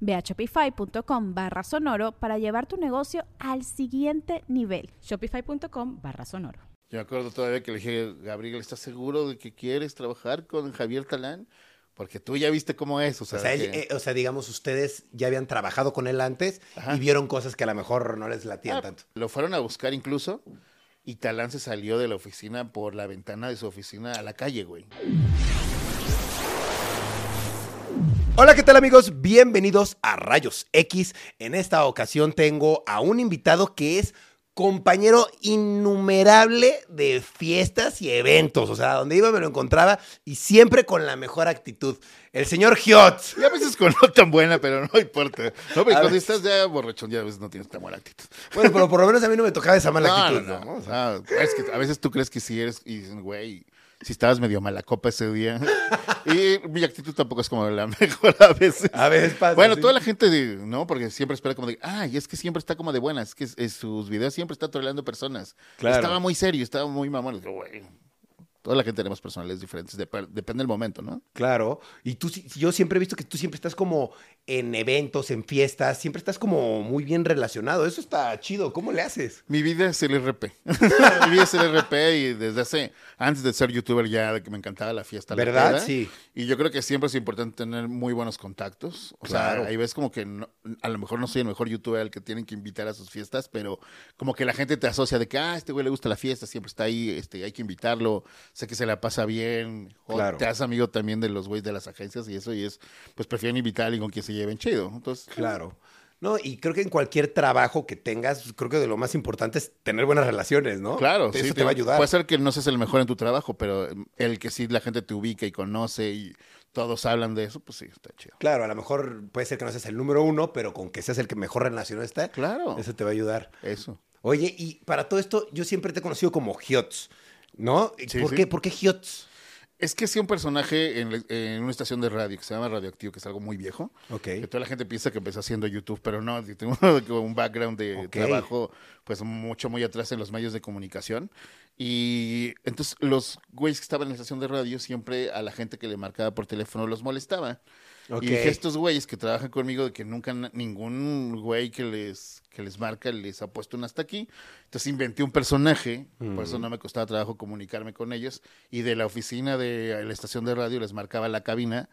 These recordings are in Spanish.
Ve a shopify.com barra sonoro para llevar tu negocio al siguiente nivel. Shopify.com barra sonoro. Yo me acuerdo todavía que le dije, Gabriel, ¿estás seguro de que quieres trabajar con Javier Talán? Porque tú ya viste cómo es. O sea, O sea, él- que- eh, o sea, digamos, ustedes ya habían trabajado con él antes Ajá. y vieron cosas que a lo mejor no les latían Ah, tanto. Lo fueron a buscar incluso y Talán se salió de la oficina por la ventana de su oficina a la calle, güey. Hola, ¿qué tal amigos? Bienvenidos a Rayos X. En esta ocasión tengo a un invitado que es compañero innumerable de fiestas y eventos. O sea, donde iba me lo encontraba y siempre con la mejor actitud. El señor Giot. Y a veces con no tan buena, pero no importa. No, porque A cuando estás ya borrachón, ya a veces no tienes tan buena actitud. Bueno, pero por lo menos a mí no me tocaba esa mala no, actitud, no, ¿no? no. O sea, es que a veces tú crees que sí eres y dicen, güey, si estabas medio mala copa ese día. y mi actitud tampoco es como la mejor a veces. A veces pasa. Bueno, sí. toda la gente, ¿no? Porque siempre espera como de, ay, es que siempre está como de buenas, es que sus videos siempre está troleando personas. Claro. Estaba muy serio, estaba muy mamón. Güey, toda la gente tenemos personalidades diferentes, dep- depende del momento, ¿no? Claro. Y tú, yo siempre he visto que tú siempre estás como en eventos, en fiestas, siempre estás como muy bien relacionado. Eso está chido. ¿Cómo le haces? Mi vida es el RP. Mi vida es el RP y desde hace, antes de ser youtuber ya de que me encantaba la fiesta. ¿Verdad? Sí. Y yo creo que siempre es importante tener muy buenos contactos. O Claro. sea, ahí ves como que no- a lo mejor no soy el mejor youtuber al que tienen que invitar a sus fiestas, pero como que la gente te asocia de que, ah, este güey le gusta la fiesta, siempre está ahí, este, hay que invitarlo, sé que se la pasa bien. O Claro. te haces amigo también de los güeyes de las agencias y eso, y es, pues prefieren invitar a alguien con quien se lleven chido. Entonces, Claro. No, y creo que en cualquier trabajo que tengas, creo que de lo más importante es tener buenas relaciones, ¿no? Claro, Eso sí, te va a ayudar. Puede ser que no seas el mejor en tu trabajo, pero el que sí la gente te ubica y conoce y todos hablan de eso, pues sí, está chido. Claro, a lo mejor puede ser que no seas el número uno, pero con que seas el que mejor relacionado está, Claro. eso te va a ayudar. Eso. Oye, y para todo esto, yo siempre te he conocido como Giots, ¿no? Sí, ¿Por, sí. Qué, ¿Por qué Giots? Es que sí un personaje en, en una estación de radio que se llama Radioactivo, que es algo muy viejo. Ok. Que toda la gente piensa que empezó haciendo YouTube, pero no, tengo un background de trabajo pues mucho, muy atrás en los medios de comunicación. Y entonces los güeyes que estaban en la estación de radio siempre a la gente que le marcaba por teléfono los molestaba. Ok. Y dije, estos güeyes que trabajan conmigo, de que nunca ningún güey que les, que les marca les ha puesto un hasta aquí. Entonces inventé un personaje, por eso no me costaba trabajo comunicarme con ellos. Y de la oficina de la estación de radio les marcaba la cabina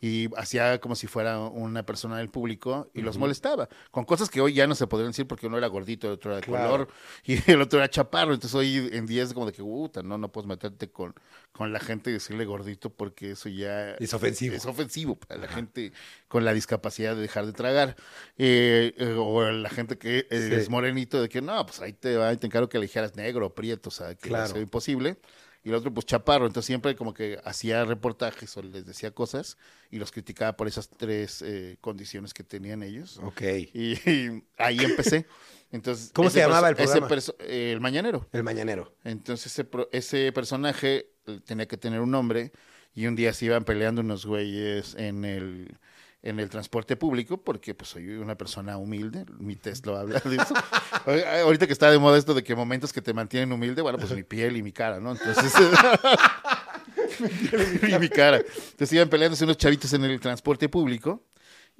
y hacía como si fuera una persona del público y los molestaba. Con cosas que hoy ya no se podrían decir porque uno era gordito, el otro era de Claro. color y el otro era chaparro. Entonces hoy en día es como de que, puta, no, no puedes meterte con, con la gente y decirle gordito porque eso ya Es ofensivo. es ofensivo para la gente con la discapacidad de dejar de tragar. Eh, eh, o la gente que Sí. es morenito, de que no, pues ahí te, ahí te encargo que le dijeras negro prieto, o sea, que Claro. ser imposible. Y el otro, pues chaparro. Entonces siempre como que hacía reportajes o les decía cosas y los criticaba por esas tres eh, condiciones que tenían ellos. Ok. Y, y ahí empecé. Entonces, ¿Cómo ese se llamaba el ese programa? perso- eh, el Mañanero. El mañanero. Entonces ese, pro- ese personaje eh, tenía que tener un nombre y un día se iban peleando unos güeyes en el, en el transporte público porque pues soy una persona humilde, mi test lo habla de eso. Ahorita que está de moda esto de que momentos que te mantienen humilde, bueno, pues mi piel y mi cara, ¿no? Entonces... y mi cara. Entonces iban peleándose unos chavitos en el transporte público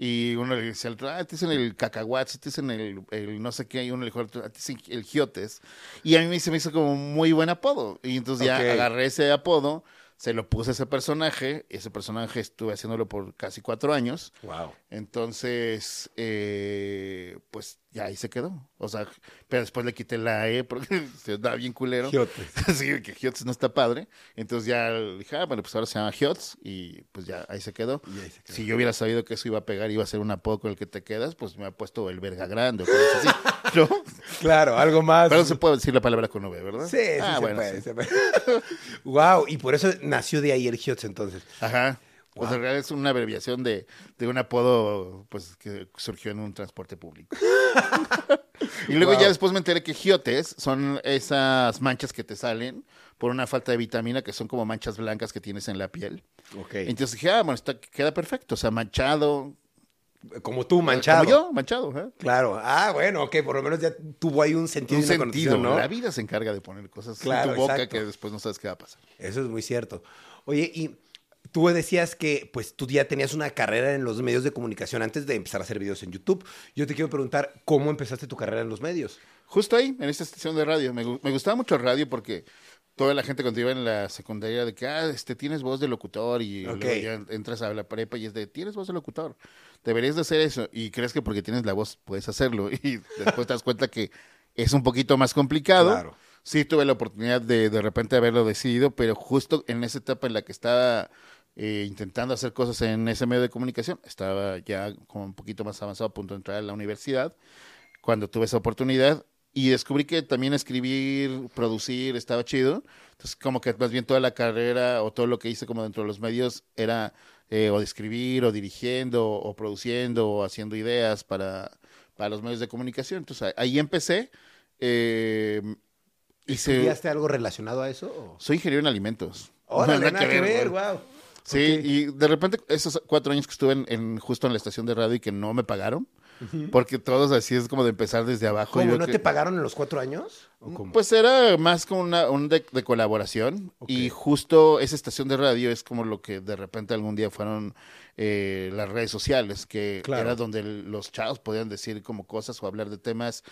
y uno le dice al otro, ah, este es en el cacahuatz, este es en el, el no sé qué, y uno le dijo al otro, este es en el giotes. Y a mí se me hizo como muy buen apodo. Y entonces ya agarré ese apodo, se lo puse a ese personaje, ese personaje estuve haciéndolo por casi cuatro años. Wow. Entonces, eh, pues ahí se quedó. O sea, pero después le quité la E porque se da bien culero. Giotes. sí, que Hiots no está padre. Entonces ya dije, ah, bueno, pues ahora se llama Hiots y pues ya ahí se quedó. Y ahí se quedó. Si yo hubiera sabido que eso iba a pegar, iba a ser un apodo con el que te quedas, pues me ha puesto el verga grande o cosas así. ¿No? Claro, algo más. Pero se puede decir la palabra con V, ¿verdad? Sí, sí, ah, se bueno, puede, sí. se puede. wow, y por eso nació de ahí el Hiots entonces. Ajá. Pues Wow. en realidad es una abreviación de, de un apodo pues que surgió en un transporte público. y luego Wow. ya después me enteré que giotes son esas manchas que te salen por una falta de vitamina, que son como manchas blancas que tienes en la piel. Ok. Entonces dije, ah, bueno, está, queda perfecto. O sea, manchado. Como tú, manchado. Como yo, manchado. Claro. Ah, bueno, ok, por lo menos ya tuvo ahí un sentido Un sentido. ¿no? La vida se encarga de poner cosas Claro, en tu boca exacto. que después no sabes qué va a pasar. Eso es muy cierto. Oye, y tú decías que pues tú ya tenías una carrera en los medios de comunicación antes de empezar a hacer videos en YouTube. Yo te quiero preguntar, ¿cómo empezaste tu carrera en los medios? Justo ahí, en esta estación de radio. Me, me gustaba mucho el radio porque toda la gente cuando iba en la secundaria de que, ah, este, tienes voz de locutor y luego ya entras a la prepa y es de, tienes voz de locutor. Deberías de hacer eso. Y crees que porque tienes la voz puedes hacerlo. Y después te das cuenta que es un poquito más complicado. Claro. Sí tuve la oportunidad de de repente haberlo decidido, pero justo en esa etapa en la que estaba eh, intentando hacer cosas en ese medio de comunicación, estaba ya como un poquito más avanzado a punto de entrar a la universidad, cuando tuve esa oportunidad y descubrí que también escribir, producir estaba chido. Entonces como que más bien toda la carrera o todo lo que hice como dentro de los medios era eh, o de escribir o dirigiendo o produciendo o haciendo ideas para, para los medios de comunicación. Entonces ahí empecé. Eh, hice, ¿Estudiaste algo relacionado a eso? o? soy ingeniero en alimentos. Órale, Nada nada que ver, wow. Sí, y de repente esos cuatro años que estuve en, en- justo en la estación de radio y que no me pagaron, porque todos así es como de empezar desde abajo. ¿Cómo? ¿No que- te pagaron en los cuatro años? ¿O cómo? Pues era más como una, un de, de colaboración y justo esa estación de radio es como lo que de repente algún día fueron eh, las redes sociales, que Claro. era donde los chavos podían decir como cosas o hablar de temas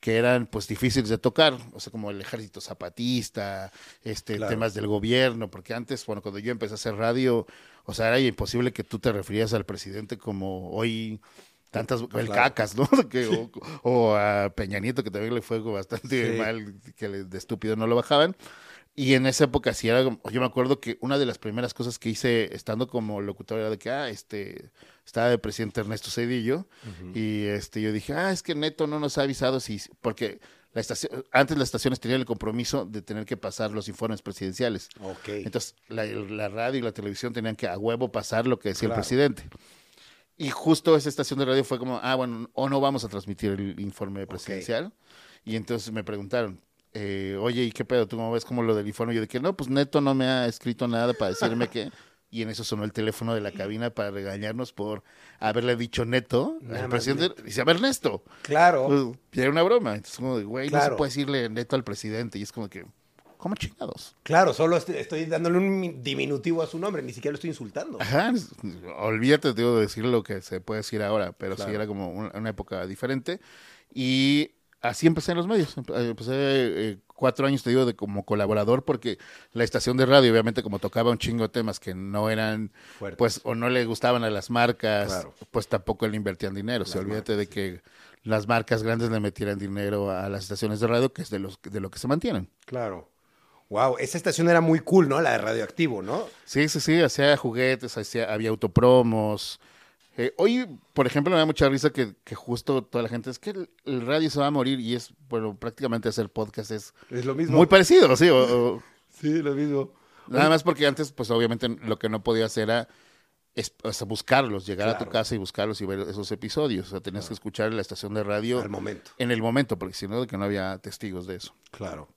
que eran pues difíciles de tocar, o sea, como el ejército zapatista, este Claro. temas del gobierno, porque antes, bueno, cuando yo empecé a hacer radio, o sea, era imposible que tú te refieras al presidente como hoy tantas el Claro. cacas, ¿no? Que, o, o a Peña Nieto que también le fue bastante Sí. mal, que de estúpido no lo bajaban. Y en esa época sí era, yo me acuerdo que una de las primeras cosas que hice estando como locutor era de que, ah, este, estaba de presidente Ernesto Cedillo y este, yo dije, ah, es que Neto no nos ha avisado si, porque la estación, antes las estaciones tenían el compromiso de tener que pasar los informes presidenciales. Ok. Entonces, la, la radio y la televisión tenían que a huevo pasar lo que decía Claro. el presidente. Y justo esa estación de radio fue como, ah, bueno, o no vamos a transmitir el informe presidencial. Y entonces me preguntaron, eh, oye, ¿y qué pedo? ¿Tú cómo ves como lo del informe? Yo de que no, pues Neto no me ha escrito nada para decirme que... Y en eso sonó el teléfono de la cabina para regañarnos por haberle dicho Neto Nada al presidente. Dice, a ver, Ernesto. Claro. Pues, y era una broma. Entonces, como de, güey, no se puede decirle Neto al presidente. Y es como que, ¿cómo chingados? Claro, solo est- estoy dándole un mi- diminutivo a su nombre, ni siquiera lo estoy insultando. Ajá, olvídate te digo, de decir lo que se puede decir ahora, pero Claro. sí era como una, una época diferente. Y así empecé en los medios. Eh, Empecé eh, cuatro años, te digo, de como colaborador, porque la estación de radio, obviamente, como tocaba un chingo de temas que no eran, pues, o no le gustaban a las marcas, Claro. pues tampoco le invertían dinero. O sea, olvídate de que las marcas grandes le metieran dinero a las estaciones de radio, que es de, los, de lo que se mantienen. Claro. Wow, esa estación era muy cool, ¿no? La de Radioactivo, ¿no? Sí, sí, sí, hacía juguetes, hacía, había autopromos. Eh, hoy, por ejemplo, me da mucha risa que, que justo toda la gente es que el, el radio se va a morir y es, bueno, prácticamente hacer podcast es Es lo mismo. muy parecido, sí. o- o- Sí, lo mismo. nada más porque antes, pues obviamente lo que no podía hacer era es, buscarlos, llegar a tu casa y buscarlos y ver esos episodios. O sea, tenías que escuchar la estación de radio Al momento. en el momento, porque si no, que no había testigos de eso. Claro.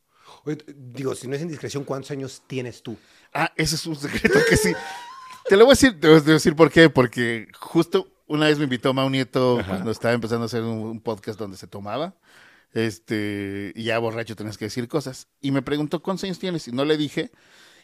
Oye, digo, si no es indiscreción, ¿cuántos años tienes tú? Ah, ese es un secreto que sí. Te lo voy a decir, te voy a decir por qué, porque justo una vez me invitó Mau Nieto cuando estaba empezando a hacer un, un podcast donde se tomaba. Este, y ya borracho tenías que decir cosas. Y me preguntó, ¿cuántos años tienes? Y no le dije.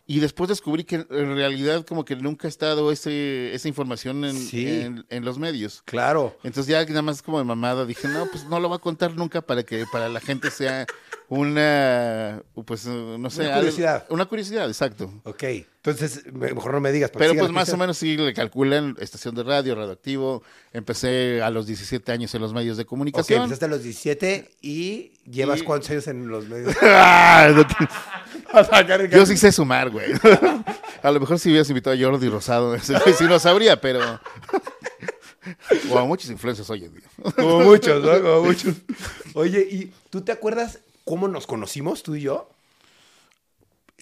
Y después descubrí que en realidad como que nunca ha estado ese, esa información en, Sí. en, en los medios. Claro. Entonces ya nada más como de mamada dije, no, pues no lo va a contar nunca para que para la gente sea una, pues, no sé. Una algo- curiosidad. una curiosidad, exacto. Ok, entonces me- mejor no me digas. Pero pues más o menos sí le calculan estación de radio, radioactivo. Empecé a los 17 años en los medios de Ok, comunicación. empezaste a los 17 y llevas Y- cuántos años en los medios. Ah, no Yo sí sé sumar, güey. A lo mejor si hubieras invitado a Jordi Rosado, güey sí lo sabría, pero... O a muchos influencers hoy en día. Como muchos, ¿no? Como muchos. Oye, ¿y tú te acuerdas cómo nos conocimos, tú y yo?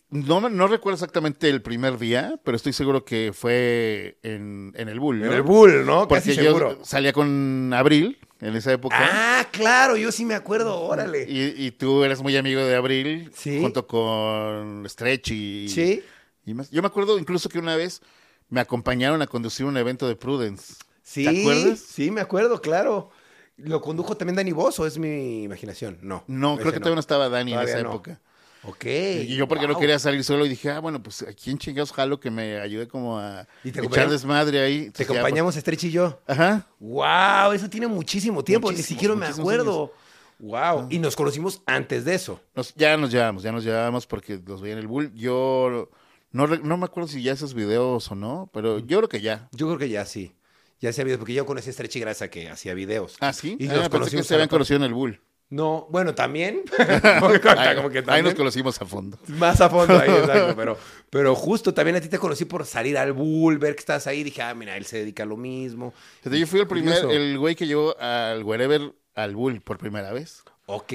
No, no recuerdo exactamente el primer día, pero estoy seguro que fue en, en el Bull, ¿no? En el Bull, ¿no? Porque Casi yo seguro. salía con Abril en esa época. Ah, claro, yo sí me acuerdo, órale. Y, y tú eres muy amigo de Abril, Sí. junto con Stretch y, Sí. y más. Yo me acuerdo incluso que una vez me acompañaron a conducir un evento de Prudence. Sí, ¿Te acuerdas? Sí, me acuerdo, claro. ¿Lo condujo también Dani Boss o es mi imaginación? No. No, creo que todavía no estaba Dani en esa no. época. Ok. Y yo porque no quería salir solo y dije, ah, bueno, pues aquí en chingados jalo que me ayude como a ¿Y te echar desmadre ahí. Te Entonces, acompañamos Stretch y yo. pues, Ajá. Wow, eso tiene muchísimo tiempo, ni siquiera me acuerdo. Wow. Y nos conocimos antes de eso. Nos- ya nos llevamos, ya nos llevamos porque los veía en el Bull. Yo no, no me acuerdo si ya esos videos o no, pero yo creo que ya. Yo creo que ya sí. Ya se había, porque yo conocí a Stretch y Grasa que hacía videos. Ah, sí. Y Ah, nos pensé que se a habían conocido en el Bull. No, bueno, también. Ahí, como que ahí también. nos conocimos a fondo. Más a fondo ahí, exacto. Pero, pero justo también a ti te conocí por salir al Bull, ver que estabas ahí. Dije, ah, mira, él se dedica a lo mismo. Entonces, yo fui el primer, Curioso. el güey que llevó al Wherever al Bull por primera vez. Ok,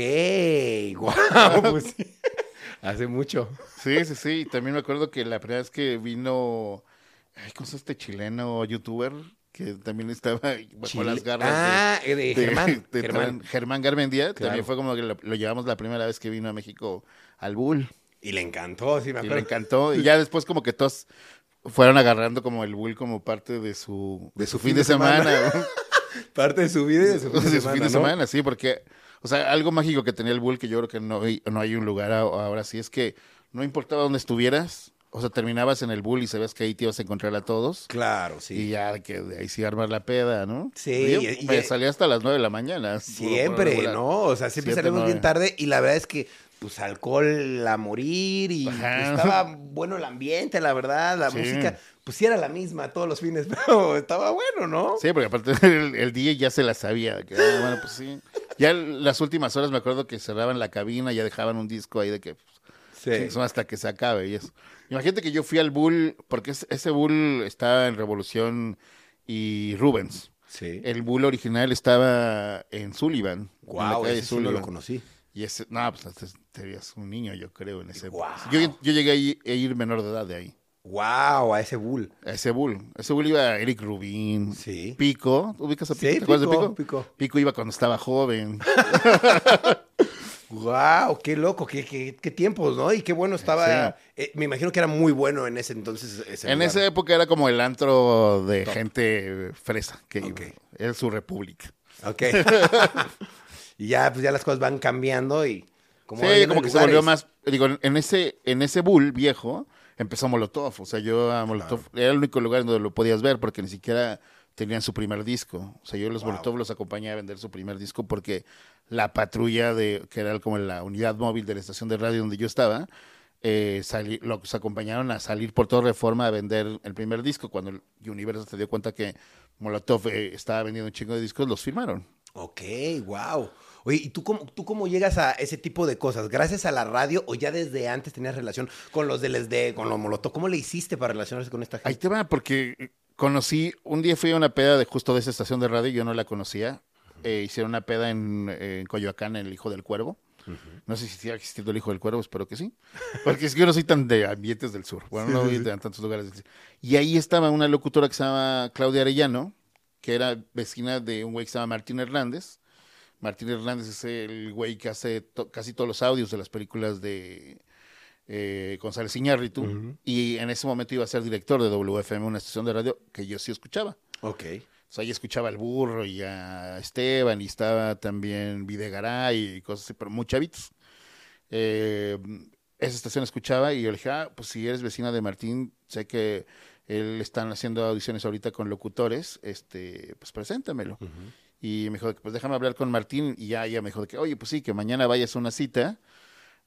wow, pues. Hace mucho. Sí, sí, sí. También me acuerdo que la primera vez que vino, ay, ¿cómo llama este chileno youtuber? Que también estaba bajo Chile. las garras de- ah, de, de, Germán. de Germán. Tran- Germán Garmendia. Claro. También fue como que lo, lo llevamos la primera vez que vino a México al Bull. Y le encantó, sí, me Y acuerdo. le encantó. Y ya después como que todos fueron agarrando como el Bull como parte de su, de su fin de semana. Parte de su vida y de su fin de de su semana. fin de ¿no? semana, sí, porque, o sea, algo mágico que tenía el Bull que yo creo que no, hay- no hay un lugar ahora sí, es que no importaba dónde estuvieras, o sea, terminabas en el Bull y sabías que ahí te ibas a encontrar a todos. Claro, sí. Y ya que de ahí sí armar la peda, ¿no? Sí, Yo y- y- me salía hasta las nueve de la mañana. Siempre. ¿no? O sea, siempre salimos bien tarde y la verdad es que, pues, alcohol a morir y estaba bueno el ambiente, la verdad, la Sí. música, pues sí era la misma todos los fines, pero estaba bueno, ¿no? Sí, porque aparte el, el DJ ya se la sabía. que, ah, bueno, pues sí. Ya las últimas horas me acuerdo que cerraban la cabina, ya dejaban un disco ahí de que Sí. son hasta que se acabe y eso. Imagínate que yo fui al Bull, porque es- ese Bull estaba en Revolución y Rubens. Sí. El Bull original estaba en Sullivan. en Wow, calle ese sí no lo Sullivan. conocí. Y ese, no, pues te, te veías un niño, yo creo, en ese. Guau. Yo, yo llegué a ir, a ir menor de edad de ahí. Wow, a ese bull. A ese Bull. A ese Bull iba Eric Rubin. Sí. Pico. ¿Ubicas a Pico? Sí, ¿Te acuerdas de Pico, Pico? Pico. Pico iba cuando estaba joven. Wow, qué loco, qué, qué, qué tiempos, ¿no? Y qué bueno estaba. Sí. eh, me imagino que era muy bueno en ese entonces. Ese en lugar. esa época era como el antro de gente fresa, que Ok. iba. Era su república. Ok. y ya, pues ya las cosas van cambiando y. Como sí, como que se volvió más. Digo, en ese, en ese bull viejo empezó Molotov. O sea, yo a Molotov era el único lugar donde lo podías ver porque ni siquiera tenían su primer disco. O sea, yo los Wow. Molotov los acompañé a vender su primer disco porque la patrulla de, que era como la unidad móvil de la estación de radio donde yo estaba, eh, los acompañaron a salir por toda reforma a vender el primer disco. Cuando el Universal se dio cuenta que Molotov eh, estaba vendiendo un chingo de discos, los firmaron. Ok, wow. Oye, ¿y tú cómo, tú cómo llegas a ese tipo de cosas? ¿Gracias a la radio o ya desde antes tenías relación con los del SD, con los Molotov? ¿Cómo le hiciste para relacionarse con esta Ahí gente? te va, porque conocí, un día fui a una peda de justo de esa estación de radio, yo no la conocía. Eh, hicieron una peda en, en Coyoacán, en el Hijo del Cuervo. No sé si sigue existiendo el Hijo del Cuervo, espero que sí. Porque es que yo no soy tan de ambientes del sur. Bueno, no voy a tantos lugares. del sur. Y ahí estaba una locutora que se llama Claudia Arellano, que era vecina de un güey que se llama Martín Hernández. Martín Hernández es el güey que hace to- casi todos los audios de las películas de eh, González Iñárritu. Y en ese momento iba a ser director de WFM, una estación de radio que yo sí escuchaba. Ok. O sea, yo escuchaba al burro y a Esteban y estaba también Videgaray y cosas así, pero muy chavitos. Eh, esa estación escuchaba y yo le dije, ah, pues si eres vecina de Martín, sé que él están haciendo audiciones ahorita con locutores, este, pues preséntamelo. Y me dijo, pues déjame hablar con Martín y ya ella me dijo que, oye, pues sí, que mañana vayas a una cita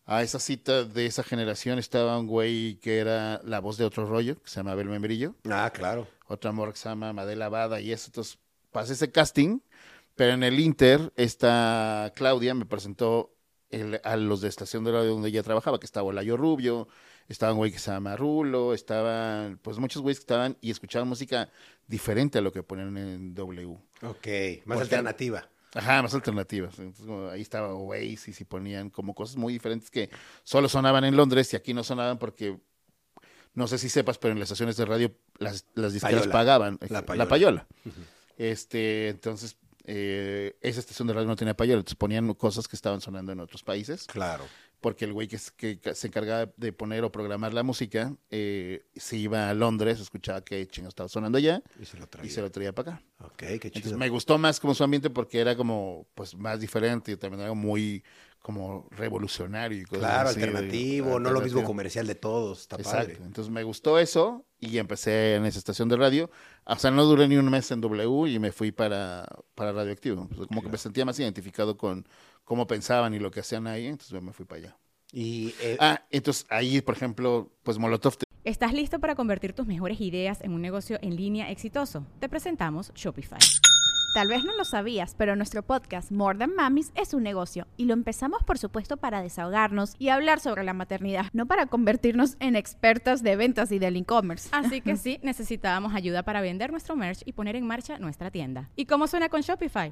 A esa cita de esa generación estaba un güey que era la voz de otro rollo, que se llama Abel Membrillo, Ah, claro. otra amor que se llama Madela Bada y eso. Entonces pasé ese casting, pero en el Inter, esta Claudia me presentó el- a los de estación de radio donde ella trabajaba, que estaba Olayo Rubio, estaba un güey que se llama Rulo, estaban pues muchos güeyes que estaban y escuchaban música diferente a lo que ponían en W. Ok, más alternativa. Ajá, más alternativas. Entonces, como ahí estaba Oasis y ponían como cosas muy diferentes que solo sonaban en Londres y aquí no sonaban porque, no sé si sepas, pero en las estaciones de radio las, las disqueras Payola. pagaban. La La payola. payola. Este, entonces, eh, esa estación de radio no tenía payola, entonces ponían cosas que estaban sonando en otros países Claro. Porque el güey que, se encargaba de poner o programar la música eh, se iba a Londres, escuchaba que chingo estaba sonando allá Y se lo traía. y se lo traía para acá. Ok, qué chido. Entonces me gustó más como su ambiente porque era como pues más diferente y también era muy como revolucionario y cosas Claro, así de- alternativo, no lo mismo comercial de todos. Está Exacto. padre. Entonces me gustó eso y empecé en esa estación de radio. O sea, no duré ni un mes en W y me fui para, para Radioactivo. Pues, como que me sentía más identificado con cómo pensaban y lo que hacían ahí, entonces me fui para allá. Y eh, Ah, entonces ahí, por ejemplo, pues Molotov te- ¿Estás listo para convertir tus mejores ideas en un negocio en línea exitoso? Te presentamos Shopify. Tal vez no lo sabías, pero nuestro podcast More Than Mamis es un negocio y lo empezamos por supuesto para desahogarnos y hablar sobre la maternidad, no para convertirnos en expertas de ventas y del e-commerce. Así que sí, necesitábamos ayuda para vender nuestro merch y poner en marcha nuestra tienda. ¿Y cómo suena con Shopify?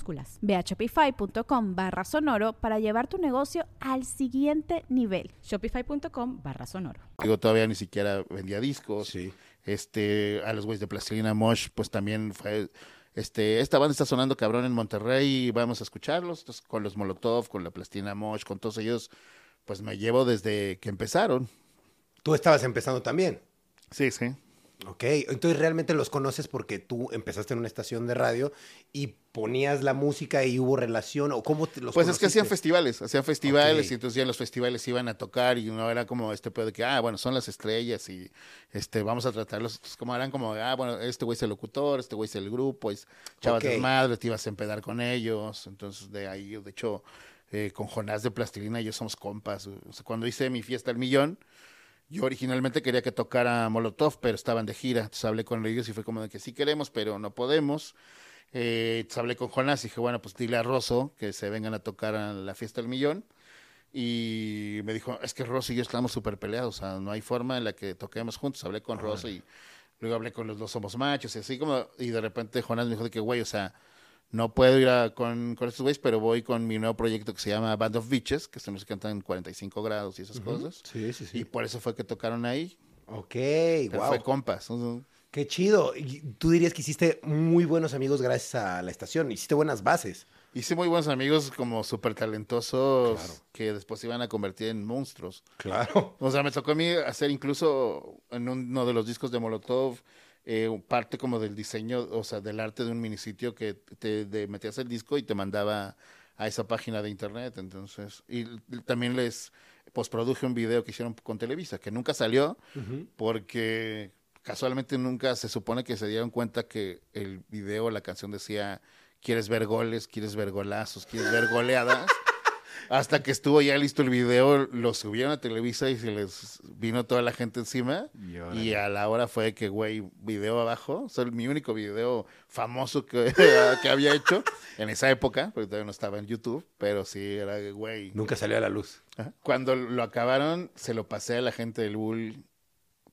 Ve a shopify.com barra sonoro para llevar tu negocio al siguiente nivel. Shopify.com barra sonoro. digo, todavía ni siquiera vendía discos. sí. Este, a los güeyes de Plastilina Mosh, pues también fue, este, esta banda está sonando cabrón en Monterrey y vamos a escucharlos. Entonces, con los Molotov, con la Plastilina Mosh, con todos ellos, pues me llevo desde que empezaron. Tú estabas empezando también. Sí, sí. Ok, entonces realmente los conoces porque tú empezaste en una estación de radio y ponías la música y hubo relación o cómo te los Pues es que hacían festivales, hacían festivales y entonces ya los festivales iban a tocar y no era como este pedo de que, ah, bueno, son las estrellas y este vamos a tratarlos pues, como eran como, ah, bueno, este güey es el locutor, este güey es el grupo, es chavas Ok. madre, te ibas a empedar con ellos, entonces de ahí, de hecho, eh, con Jonás de Plastilina ellos somos compas, o sea, cuando hice mi fiesta al millón, yo originalmente quería que tocara Molotov, pero estaban de gira, entonces hablé con ellos y fue como de que sí queremos, pero no podemos. Eh, entonces hablé con Jonás y dije, bueno, pues dile a Rosso que se vengan a tocar a la fiesta del millón. Y me dijo, es que Rosso y yo estamos súper peleados, o sea, no hay forma en la que toquemos juntos. Hablé con Rosso y luego hablé con los dos somos machos y así como, y de repente Jonás me dijo de que, güey, o sea, no puedo ir a- con, con estos güeyes, pero voy con mi nuevo proyecto que se llama Band of Beaches, que se nos cantan en 45 grados y esas cosas. Sí, sí, sí. Y por eso fue que tocaron ahí. Ok, Pero wow. fue compas. Qué chido. Y tú dirías que hiciste muy buenos amigos gracias a la estación. Hiciste buenas bases. Hice muy buenos amigos como súper talentosos Claro. que después se iban a convertir en monstruos. Claro. O sea, me tocó a mí hacer incluso en uno de los discos de Molotov eh, parte como del diseño, o sea, del arte de un minisitio que te metías el disco y te mandaba a esa página de internet. Entonces, y también les postproduje un video que hicieron con Televisa, que nunca salió porque casualmente nunca se supone que se dieron cuenta que el video, la canción decía, quieres ver goles, quieres ver golazos, quieres ver goleadas. Hasta que estuvo ya listo el video, lo subieron a Televisa y se les vino toda la gente encima. Y a la hora fue que, güey, video abajo. O sea, mi único video famoso que, que había hecho en esa época, porque todavía no estaba en YouTube, pero sí era, güey. Nunca salió a la luz. Ajá. Cuando lo acabaron, se lo pasé a la gente del Bull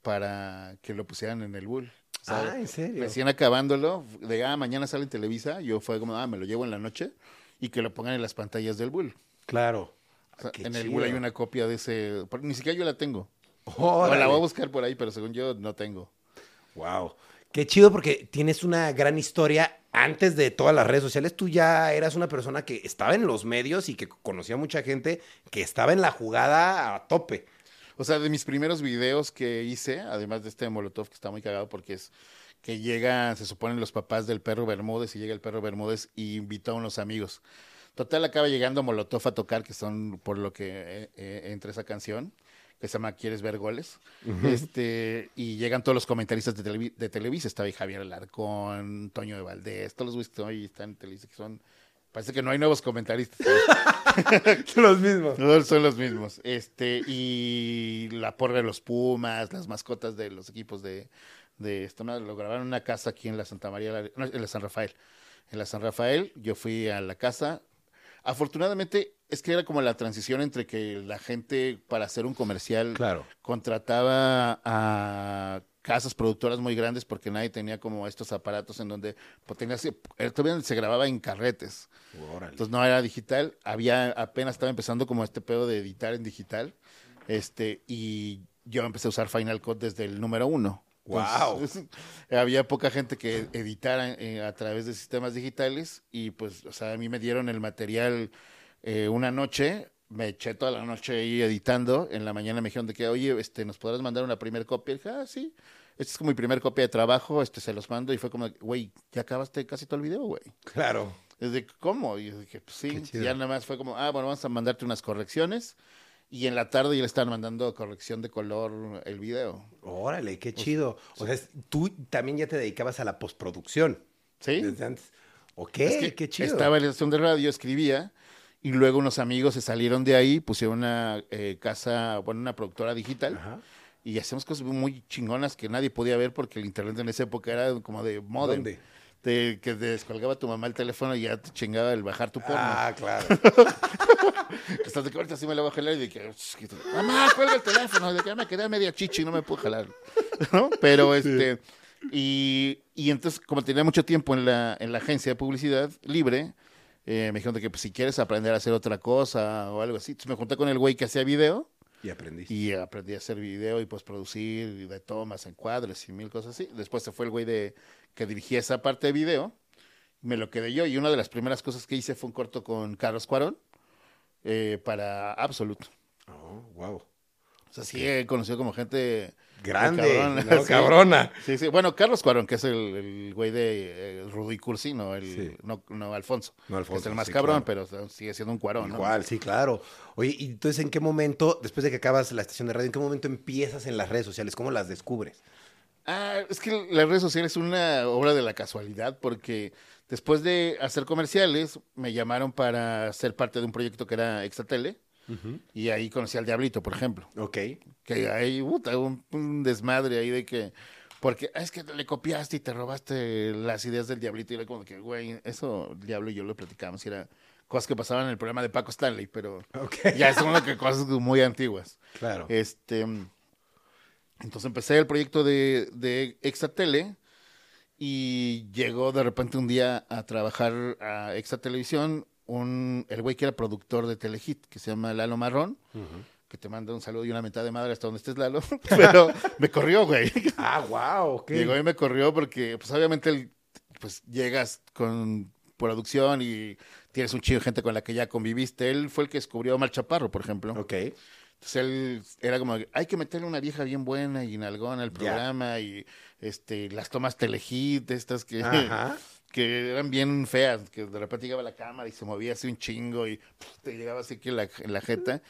para que lo pusieran en el Bull. O sea, Ah, ¿en serio? Recién acabándolo, de ah, mañana sale en Televisa, yo fue como, ah, me lo llevo en la noche y que lo pongan en las pantallas del Bull. Claro. O sea, Qué en el. Bull hay una copia de ese, ni siquiera yo la tengo. O la voy a buscar por ahí, pero según yo no tengo. Wow. Qué chido porque tienes una gran historia. Antes de todas las redes sociales, tú ya eras una persona que estaba en los medios y que conocía mucha gente que estaba en la jugada a tope. O sea, de mis primeros videos que hice, además de este de Molotov, que está muy cagado porque es que llega, se suponen los papás del perro Bermúdez y llega el perro Bermúdez y invitó a unos amigos. Total, acaba llegando Molotov a tocar, que son por lo que eh, eh, entra esa canción, que se llama ¿Quieres ver goles? este Y llegan todos los comentaristas de, Televi- de Televisa. Estaba ahí Javier Alarcón, Toño de Valdés, todos los güeyes que ahí están en Televisa, que son... Parece que no hay nuevos comentaristas. los mismos. Son los mismos. Este, y la porra de los Pumas, las mascotas de los equipos de, de esta lo grabaron en una casa aquí en la Santa María, en la San Rafael. En la San Rafael, yo fui a la casa. Afortunadamente, es que era como la transición entre que la gente, para hacer un comercial, Claro. contrataba a casas productoras muy grandes porque nadie tenía como estos aparatos en donde pues, tenías que- eh, todavía se grababa en carretes. Órale. Entonces no era digital, había apenas estaba empezando como este pedo de editar en digital. Este, y yo empecé a usar Final Cut desde el número uno. Entonces, había poca gente que editara eh, a través de sistemas digitales y pues, o sea, a mí me dieron el material eh, una noche, me eché toda la noche ahí editando, en la mañana me dijeron de que, oye, este, ¿nos podrás mandar una primera copia? Y dije, ah, sí, esta es como mi primer copia de trabajo, este, se los mando y fue como, güey, ya acabaste casi todo el video, güey. Claro. Es de, ¿cómo? Y yo dije, pues sí, ya nada más fue como, ah, bueno, vamos a mandarte unas correcciones. Y en la tarde ya le estaban mandando corrección de color el video. Órale, qué chido. O sea, tú también ya te dedicabas a la postproducción. ¿Sí? Desde antes. Ok, Es que qué chido. Estaba en la estación de radio, escribía, y luego unos amigos se salieron de ahí, pusieron una eh, casa, bueno, una productora digital, Ajá. y hacíamos cosas muy chingonas que nadie podía ver porque el internet en esa época era como de modem. ¿Dónde? De, que te descolgaba tu mamá el teléfono y ya te chingaba el bajar tu porno. Ah, claro. Estás de que ahorita sí me la voy a jalar y que, "Sh, que- mamá, cuelga el teléfono, de que ya me quedé a media chichi y no me puedo jalar. ¿No? Pero este, y, y entonces, como tenía mucho tiempo en la, en la agencia de publicidad libre, eh, me dijeron de que pues, si quieres aprender a hacer otra cosa o algo así. Entonces me junté con el güey que hacía video Y aprendiste. y aprendí a hacer video y postproducir y de tomas, encuadres y mil cosas así. Después se fue el güey de que dirigía esa parte de video. Me lo quedé yo y una de las primeras cosas que hice fue un corto con Carlos Cuarón eh, para Absolute. Oh, wow. O sea, sí he conocido como gente Grande, cabrona, ¿no? sí. cabrona. Sí, sí. Bueno, Carlos Cuarón, que es el, el güey de eh, Rudy Cursi, no, el, Sí. no, no Alfonso. No, Alfonso, es el más sí, cabrón, claro. pero sigue siendo un Cuarón, ¿no? Igual, sí, claro. Oye, y entonces, ¿en qué momento, después de que acabas la estación de radio, en qué momento empiezas en las redes sociales? ¿Cómo las descubres? Ah, es que las redes sociales es una obra de la casualidad porque después de hacer comerciales me llamaron para ser parte de un proyecto que era Exatele y ahí conocí al Diablito, por ejemplo, Ok. que hay puta, un, un desmadre ahí de que porque ah, es que le copiaste y te robaste las ideas del Diablito y era como que, güey, eso el Diablo y yo lo platicamos y era cosas que pasaban en el programa de Paco Stanley, pero Ok. ya son que cosas muy antiguas. Claro. Este, entonces empecé el proyecto de, de Exatele y llegó de repente un día a trabajar a Exa Televisión un, el güey que era productor de Telehit, que se llama Lalo Marrón, que te manda un saludo y una mitad de madre hasta donde estés, Lalo, pero me corrió, güey. Ah, wow, ok. Llegó y me corrió porque, pues obviamente, el- pues llegas con producción y tienes un chido de gente con la que ya conviviste. Él fue el que descubrió a Omar Chaparro, por ejemplo. Ok. Entonces él era como, hay que meterle una vieja bien buena y nalgona al programa y este las tomas telehit, estas que, Ajá. Que eran bien feas, que de repente llegaba la cámara y se movía así un chingo y pf, te llegaba así que la, en la jeta.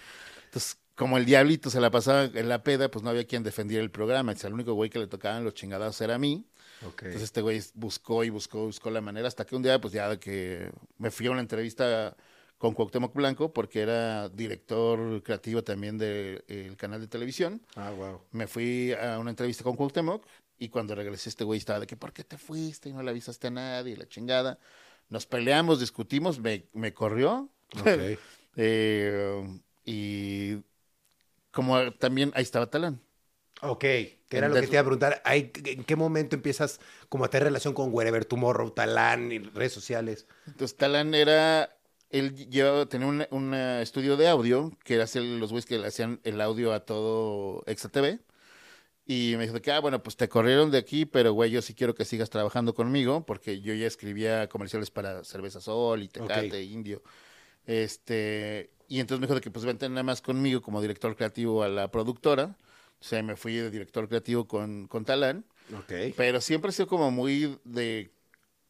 Entonces, como el diablito se la pasaba en la peda, pues no había quien defendiera el programa. Entonces, el único güey que le tocaban los chingados era a mí. Ok. Entonces este güey buscó y buscó, buscó la manera hasta que un día, pues ya de que me fui a una entrevista con Cuauhtémoc Blanco, porque era director creativo también del canal de televisión. Ah, wow. Me fui a una entrevista con Cuauhtémoc y cuando regresé este güey estaba de que, ¿por qué te fuiste y no le avisaste a nadie? Y la chingada. Nos peleamos, discutimos, me, me corrió. Ok. Eh, y como también ahí estaba Talán. Ok, que era lo que te iba a preguntar. ¿En qué momento empiezas como a tener relación con Wherever Tomorrow, Talán y redes sociales? Entonces Talán era, él llevaba, tenía un eh, estudio de audio, que era hacer los güeyes que le hacían el audio a todo Exa TV. Y me dijo que, ah, bueno, pues te corrieron de aquí, pero güey, yo sí quiero que sigas trabajando conmigo, porque yo ya escribía comerciales para Cerveza Sol y Tecate. Indio. Este, y entonces me dijo de que pues vente nada más conmigo como director creativo a la productora. O sea, me fui de director creativo con, con Talán. Ok. Pero siempre he sido como muy de.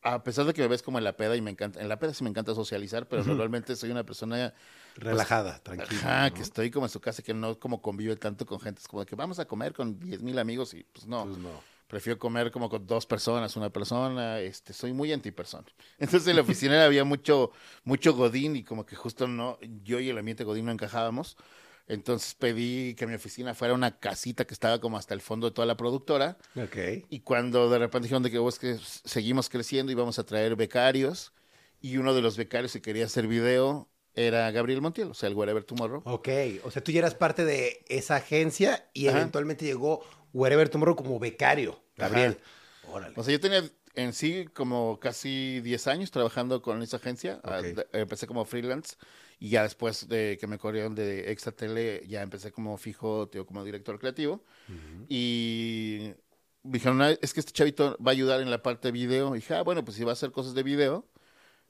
A pesar de que me ves como en la peda y me encanta. En la peda sí me encanta socializar, pero normalmente soy una persona. Relajada, tranquila. Ajá, ¿no? que estoy como en su casa, que no como convive tanto con gente. Es como que vamos a comer con 10 mil amigos y pues no. Pues no. Prefiero comer como con dos personas, una persona. Este, soy muy antipersona. Entonces en la oficina había mucho, mucho Godín y como que justo no, yo y el ambiente Godín no encajábamos. Entonces pedí que mi oficina fuera una casita que estaba como hasta el fondo de toda la productora. Ok. Y cuando de repente dijeron de que, "Oh, es que seguimos creciendo y vamos a traer becarios, y uno de los becarios que quería hacer video era Gabriel Montiel, o sea, el Wherever Tomorrow. Ok. O sea, tú ya eras parte de esa agencia y Ajá. eventualmente llegó Wherever Tomorrow como becario. Gabriel. Órale. O sea, yo tenía en sí como casi 10 años trabajando con esa agencia. Ah, Empecé como freelance y ya después de que me corrieron de Extra Tele, ya empecé como fijo, tío, como director creativo. Y dijeron, "Ah, es que este chavito va a ayudar en la parte de video. Y dije, ah, bueno, pues si va a hacer cosas de video,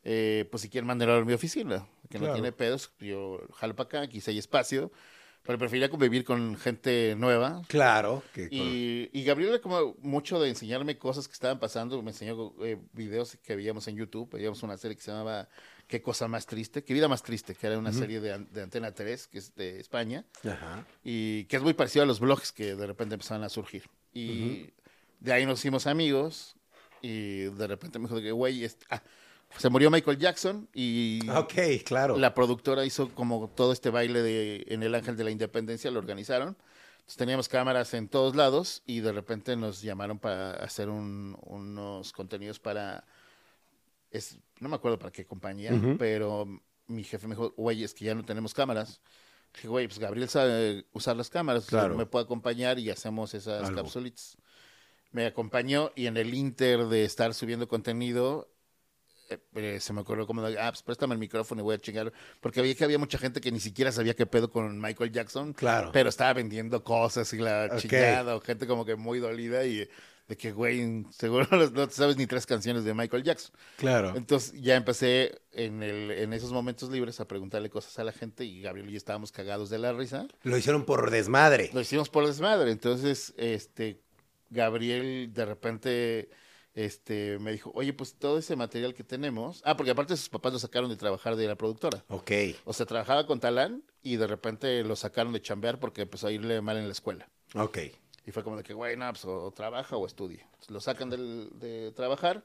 eh, pues si quieren mandarlo a mi oficina, que Claro. no tiene pedos, yo jalo para acá, quise hay espacio. Pero prefería convivir con gente nueva, Claro. Que, y, y Gabriel como mucho de enseñarme cosas que estaban pasando. Me enseñó eh, videos que veíamos en YouTube. Veíamos una serie que se llamaba Qué cosa más triste, Qué vida más triste, que era una serie de, de Antena 3, que es de España, Ajá. y que es muy parecido a los blogs que de repente empezaron a surgir. Y de ahí nos hicimos amigos, y de repente me dijo que, güey, ah, se murió Michael Jackson, y Ok, claro. la productora hizo como todo este baile de en el Ángel de la Independencia, lo organizaron. Entonces, teníamos cámaras en todos lados y de repente nos llamaron para hacer un- unos contenidos para, es, no me acuerdo para qué compañía, Ujú. pero mi jefe me dijo, güey, es que ya no tenemos cámaras. Dije, güey, pues Gabriel sabe usar las cámaras, Claro. me puede acompañar y hacemos esas Algo. capsulitas. Me acompañó y en el inter de estar subiendo contenido, eh, eh, se me ocurrió como, ah, pues préstame el micrófono y voy a chingar. Porque había que había mucha gente que ni siquiera sabía qué pedo con Michael Jackson, Claro. pero estaba vendiendo cosas y la chingada, o gente como que muy dolida y de que, güey, seguro no, sabes ni tres canciones de Michael Jackson. Claro. Entonces ya empecé en, el, en esos momentos libres a preguntarle cosas a la gente y Gabriel y yo estábamos cagados de la risa. Lo hicieron por desmadre. Lo hicimos por desmadre. Entonces, este, Gabriel de repente este, me dijo, oye, pues todo ese material que tenemos. Ah, porque aparte sus papás lo sacaron de trabajar de la productora. Ok. O sea, trabajaba con Talán y de repente lo sacaron de chambear porque empezó a irle mal en la escuela. Ok. Y fue como de que, güey, no, pues o trabaja o estudia. Entonces, lo sacan del- de trabajar.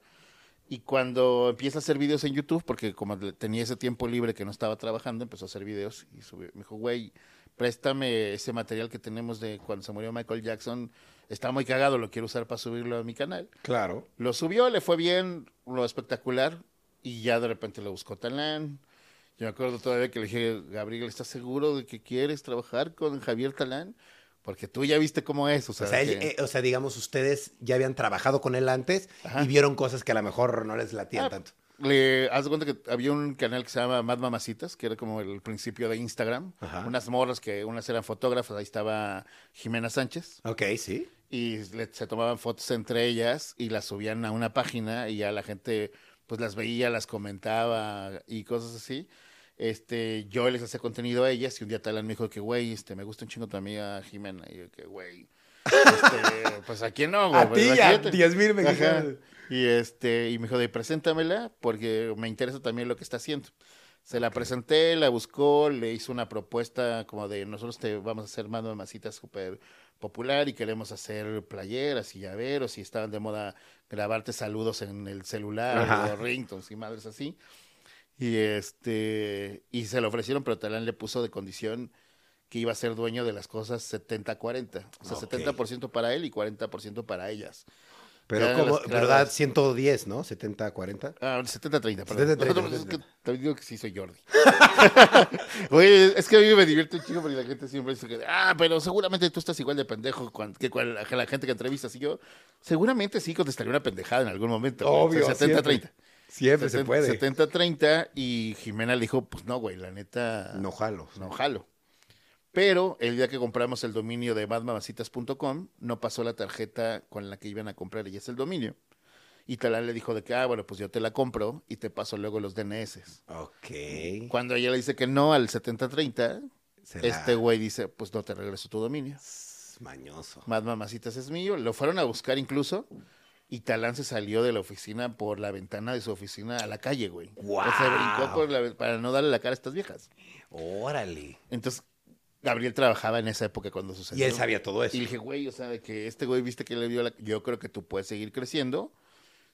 Y cuando empieza a hacer videos en YouTube, porque como tenía ese tiempo libre que no estaba trabajando, empezó a hacer videos y subió. Me dijo, güey, préstame ese material que tenemos de cuando se murió Michael Jackson. Está muy cagado, lo quiero usar para subirlo a mi canal. Claro. Lo subió, le fue bien, lo espectacular. Y ya de repente lo buscó Talán. Yo me acuerdo todavía que le dije, Gabriel, ¿estás seguro de que quieres trabajar con Javier Talán? Porque tú ya viste cómo es. O sea, O sea, que- eh, o sea, digamos, ustedes ya habían trabajado con él antes Ajá. y vieron cosas que a lo mejor no les latían Ah, tanto. Le haz de cuenta que había un canal que se llama Mad Mamacitas, que era como el principio de Instagram. Ajá. Unas morras que unas eran fotógrafas, ahí estaba Jimena Sánchez. Ok, sí. Y le- se tomaban fotos entre ellas y las subían a una página y ya la gente pues las veía, las comentaba y cosas así. Este, yo les hacía contenido a ellas y un día Talán me dijo que, güey, este, me gusta un chingo tu amiga Jimena. Y yo que, güey, este, pues a quién no, güey. A ti, a imagínate. 10 mil. Y este, y me dijo de preséntamela porque me interesa también lo que está haciendo. Se la presenté, la buscó, le hizo una propuesta como de nosotros te vamos a hacer más mamacitas súper popular y queremos hacer playeras y llaveros y estaban de moda grabarte saludos en el celular o ringtones y madres así. Y este, y se lo ofrecieron, pero Talán le puso de condición que iba a ser dueño de las cosas 70-40. O sea, Ok. 70% para él y 40% para ellas. Pero, Ya como, claras. 110, ¿no? 70, 40. Ah, 70-30, perdón. 70-30, Nosotros es que te digo que sí soy Jordi. Oye, es que a mí me divierte un chico porque la gente siempre dice que, ah, pero seguramente tú estás igual de pendejo que la gente que entrevistas. Y yo, seguramente sí contestaría una pendejada en algún momento. güey. O sea, Obvio, 70-30. Siempre se puede. 70-30 y Jimena le dijo, pues no, güey, la neta, No jalo. no jalo. Pero el día que compramos el dominio de badmamacitas.com, no pasó la tarjeta con la que iban a comprar y es el dominio. Y Talán le dijo de que, ah, bueno, pues yo te la compro y te paso luego los DNS. Ok. Cuando ella le dice que no al 7030, Se la- este güey dice, pues no te regreso tu dominio. Mañoso. Más mamacitas es mío. Lo fueron a buscar incluso. Y Talán se salió de la oficina por la ventana de su oficina a la calle, güey. O sea, brincó por la ve- para no darle la cara a estas viejas. Órale. Entonces, Gabriel trabajaba en esa época cuando Y sucedió. él sabía todo eso. Y dije, güey, o sea, de que este güey viste que le vio la... Yo creo que tú puedes seguir creciendo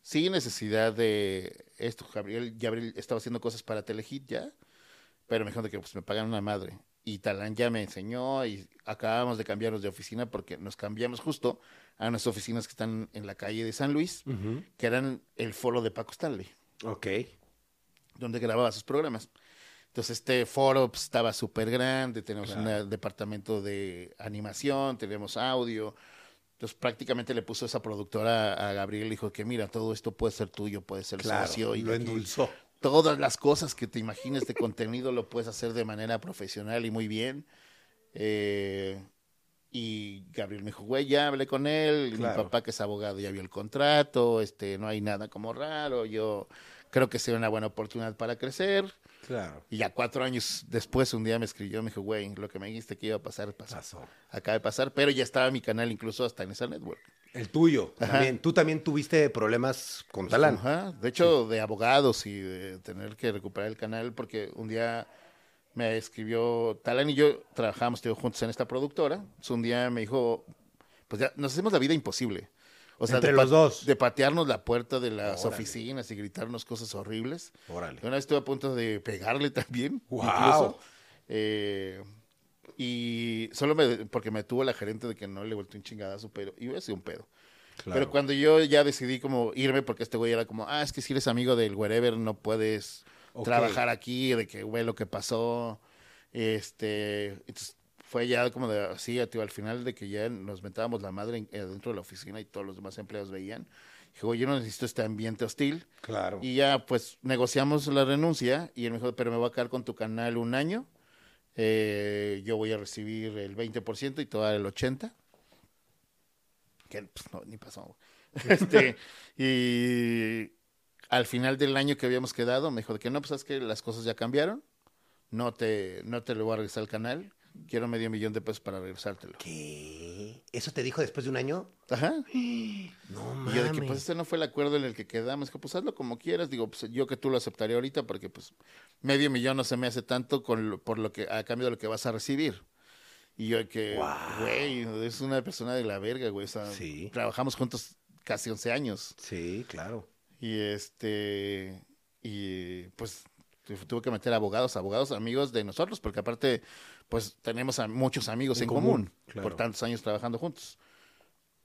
sin necesidad de esto. Gabriel, Gabriel estaba haciendo cosas para Telehit ya, pero me dijo de que pues me pagan una madre. Y Talán ya me enseñó y acabamos de cambiarnos de oficina porque nos cambiamos justo a unas oficinas que están en la calle de San Luis, que eran el foro de Paco Stanley Ok. donde grababa sus programas. Entonces este foro pues, estaba súper grande, tenemos Claro. un departamento de animación, tenemos audio. Entonces prácticamente le puso esa productora a Gabriel y dijo que mira, todo esto puede ser tuyo, puede ser Claro. socio. Y lo endulzó. Todas las cosas que te imagines de contenido lo puedes hacer de manera profesional y muy bien. Eh, y Gabriel me dijo, güey, ya hablé con él, Claro. mi papá que es abogado ya vio el contrato, este, no hay nada como raro, yo creo que sería una buena oportunidad para crecer. Claro. Y ya cuatro años después, un día me escribió, me dijo, güey, lo que me dijiste que iba a pasar, pasó. Pasó. Acaba de pasar, pero ya estaba mi canal incluso hasta en esa network. El tuyo. Ajá. También. Tú también tuviste problemas con Talán. Ajá. De hecho, de abogados y de tener que recuperar el canal, porque un día me escribió, Talán y yo trabajamos tío, juntos en esta productora. Entonces, un día me dijo, pues ya nos hacemos la vida imposible. O sea, Entre de los dos. De patearnos la puerta de las Órale. oficinas y gritarnos cosas horribles. Órale. Una vez estuve a punto de pegarle también. Incluso. Eh, y solo me, porque me tuvo la gerente de que no le volteó un chingadazo, pero iba a ser un pedo. Claro. Pero cuando yo ya decidí como irme, porque este güey era como, ah, es que si eres amigo del wherever no puedes trabajar aquí, de que, güey, lo que pasó. Este, entonces fue ya como de así, tío, al final de que ya nos metábamos la madre eh, dentro de la oficina y todos los demás empleados veían. Güey, yo no necesito este ambiente hostil. Claro. Y ya, pues, negociamos la renuncia y él me dijo, pero me voy a quedar con tu canal un año. Eh, yo voy a recibir el 20% y todo el 80%. Que, pues, no, ni pasó. este, y al final del año que habíamos quedado, me dijo de que no, pues, es que las cosas ya cambiaron. No te, no te lo voy a regresar al canal. Quiero medio millón de pesos para regresártelo. ¿Qué? ¿Eso te dijo después de un año? Ajá. No Y mames. yo de que, pues, ese no fue el acuerdo en el que quedamos. Que, pues, hazlo como quieras. Digo, pues, yo que tú lo aceptaría ahorita porque, pues, medio millón no se me hace tanto con lo- por lo que, a cambio de lo que vas a recibir. Y yo de que, Guau. güey, es una persona de la verga, güey. O sea, Sí. trabajamos juntos casi 11 años. Sí, claro. Y este, y pues tu- tuve que meter abogados, abogados, amigos de nosotros, porque aparte, pues tenemos a muchos amigos En en, común, común, claro. por tantos años trabajando juntos.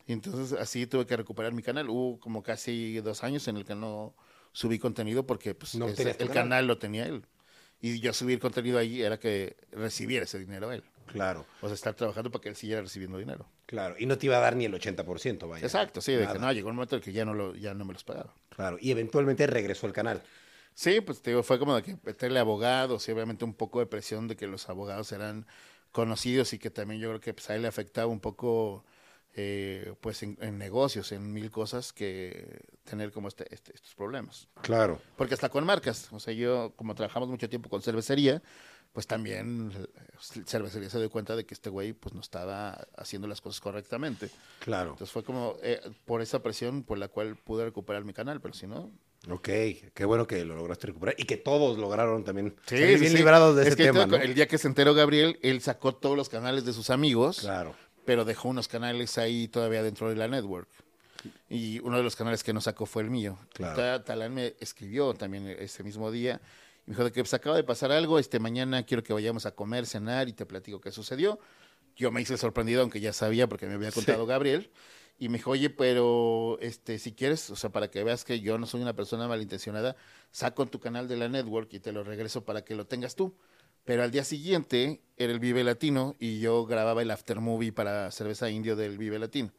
Y entonces así tuve que recuperar mi canal. Hubo como casi dos años en el que no subí contenido porque pues No ese- el canal. canal lo tenía él. Y yo subir contenido ahí era que recibiera ese dinero él. Claro, O sea, estar trabajando para que él siguiera recibiendo dinero. claro. Y no te iba a dar ni el 80%, vaya. Exacto, sí, de que no, llegó un momento en el que ya no, lo, ya no me los pagaba. Claro. Y eventualmente regresó al canal. Sí, pues te digo, fue como de que meterle abogados y obviamente un poco de presión de que los abogados eran conocidos y que también yo creo que pues, a él le afectaba un poco eh, pues en, en negocios, en mil cosas que tener como este, este- estos problemas. Claro. Porque hasta con marcas, o sea, yo como trabajamos mucho tiempo con cervecería, pues también eh, cervecería se dio cuenta de que este güey pues no estaba haciendo las cosas correctamente. Claro. Entonces fue como eh, por esa presión por la cual pude recuperar mi canal, pero si no, Ok, qué bueno que lo lograste recuperar y que todos lograron también Sí, bien sí. librados de Es ese que tema. El día que se enteró Gabriel, él sacó todos los canales de sus amigos, Claro. pero dejó unos canales ahí todavía dentro de la network. Y uno de los canales que no sacó fue el mío. Claro. Ta- Talán me escribió también ese mismo día. Y me dijo de que pues, acaba de pasar algo, este mañana quiero que vayamos a comer, cenar y te platico qué sucedió. Yo me hice sorprendido, aunque ya sabía porque me había contado Gabriel. Y me dijo, oye, pero este, si quieres, o sea, para que veas que yo no soy una persona malintencionada, saco tu canal de la network y te lo regreso para que lo tengas tú. Pero al día siguiente era el Vive Latino y yo grababa el after movie para Cerveza Indio del Vive Latino.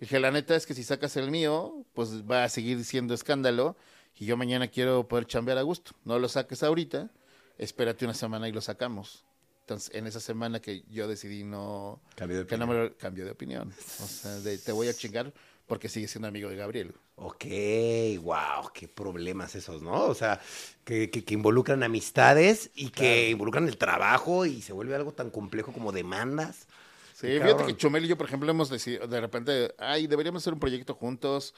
Dije, la neta es que si sacas el mío, pues va a seguir siendo escándalo y yo mañana quiero poder chambear a gusto. No lo saques ahorita, espérate una semana y lo sacamos. Entonces, en esa semana que yo decidí no... Cambio de que no opinión. me cambio de opinión. O sea, de, te voy a chingar porque sigue siendo amigo de Gabriel. Ok, wow, qué problemas esos, ¿no? O sea, que, que- que involucran amistades y que involucran el trabajo y se vuelve algo tan complejo como demandas. Sí, fíjate que Chumel y yo, por ejemplo, hemos decidido, de repente, ay, deberíamos hacer un proyecto juntos.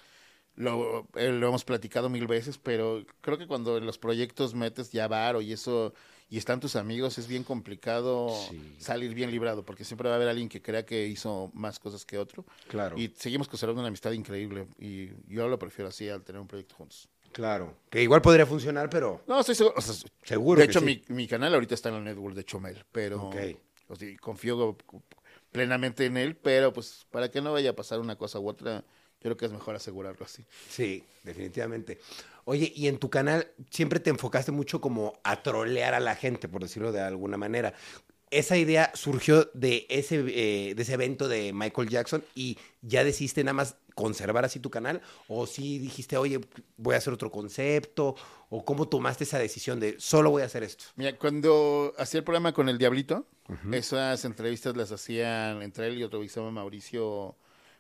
Lo, eh, lo hemos platicado mil veces, pero creo que cuando en los proyectos metes ya varo y eso, y están tus amigos, es bien complicado Sí. salir bien librado, porque siempre va a haber alguien que crea que hizo más cosas que otro. Claro. Y seguimos conservando una amistad increíble, y yo lo prefiero así al tener un proyecto juntos. Claro. Que igual podría funcionar, pero No, estoy seguro. o sea, seguro de que hecho, sí. mi, mi canal ahorita está en el network de Chomel, pero Ok. o sea, confío plenamente en él, pero pues para que no vaya a pasar una cosa u otra, yo creo que es mejor asegurarlo así. Sí, definitivamente. Oye, y en tu canal siempre te enfocaste mucho como a trolear a la gente, por decirlo de alguna manera. Esa idea surgió de ese, eh, de ese evento de Michael Jackson y ya decidiste nada más conservar así tu canal o si dijiste, oye, voy a hacer otro concepto o cómo tomaste esa decisión de solo voy a hacer esto. Mira, cuando hacía el programa con el Diablito, esas entrevistas las hacían entre él y otro que se llama Mauricio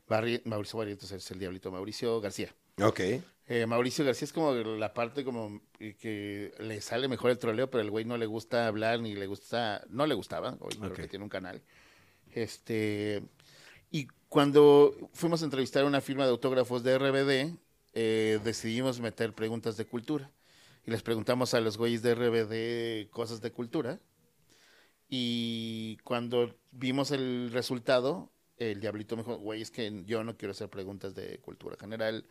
Barri Mauricio Barrientos es el Diablito, Mauricio García. Ok. Eh, Mauricio García es como la parte como eh, que le sale mejor el troleo, pero el güey no le gusta hablar ni le gusta, no le gustaba, hoy creo Ok. que tiene un canal. Este, y cuando fuimos a entrevistar a una firma de autógrafos de RBD, eh, decidimos meter preguntas de cultura. Y les preguntamos a los güeyes de RBD cosas de cultura. Y cuando vimos el resultado, el diablito me dijo, güey, es que yo no quiero hacer preguntas de cultura general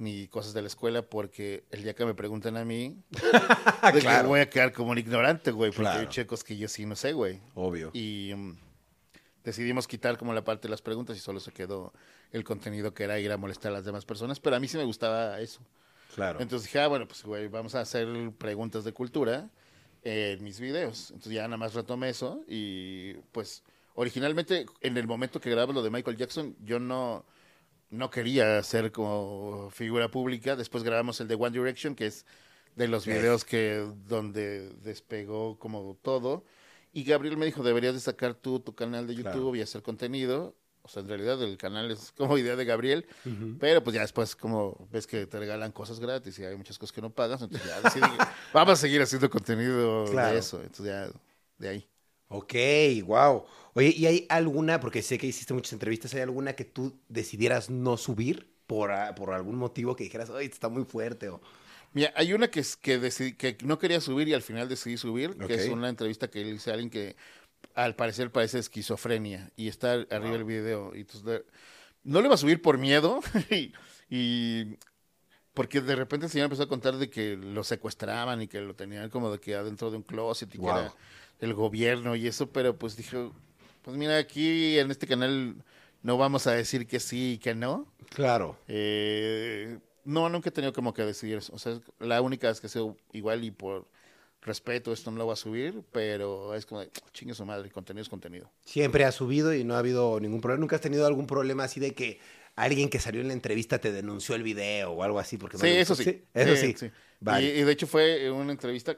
ni cosas de la escuela porque el día que me preguntan a mí, de que Claro. voy a quedar como un ignorante, güey, porque Claro. hay checos que yo sí no sé, güey. Obvio. Y mm, decidimos quitar como la parte de las preguntas y solo se quedó el contenido que era ir a molestar a las demás personas, pero a mí sí me gustaba eso. Claro. Entonces dije, ah, bueno, pues güey, vamos a hacer preguntas de cultura en mis videos. Entonces ya nada más retomé eso y pues originalmente en el momento que grababa lo de Michael Jackson, yo no, no quería ser como figura pública. Después grabamos el de One Direction, que es de los videos que donde despegó como todo. Y Gabriel me dijo, deberías de sacar tú tu canal de YouTube Claro. y hacer contenido. O sea, en realidad el canal es como idea de Gabriel. Pero pues ya después, como ves que te regalan cosas gratis y hay muchas cosas que no pagas, entonces ya decidí vamos a seguir haciendo contenido Claro. de eso. Entonces ya de ahí. Ok, wow. Oye, ¿y hay alguna, porque sé que hiciste muchas entrevistas, ¿hay alguna que tú decidieras no subir por, por algún motivo que dijeras, oye, está muy fuerte? O... Mira, hay una que, es, que, decidí- que no quería subir y al final decidí subir, que es una entrevista que le hice a alguien que al parecer parece esquizofrenia y está arriba Wow. el video. Y entonces, no le iba a subir por miedo y, y porque de repente el señor empezó a contar de que lo secuestraban y que lo tenían como de que adentro de un closet y Wow. que era el gobierno y eso, pero pues dije, pues mira, aquí en este canal no vamos a decir que sí y que no. Claro. Eh, no, nunca he tenido como que decidir eso. O sea, es la única vez que sea igual y por respeto esto no lo voy a subir, pero es como de, chingue su madre, contenido es contenido. Siempre has subido y no ha habido ningún problema. ¿Nunca has tenido algún problema así de que alguien que salió en la entrevista te denunció el video o algo así? Porque no Sí, eso gustó? sí. Eso sí. Vale. Y, y de hecho fue una entrevista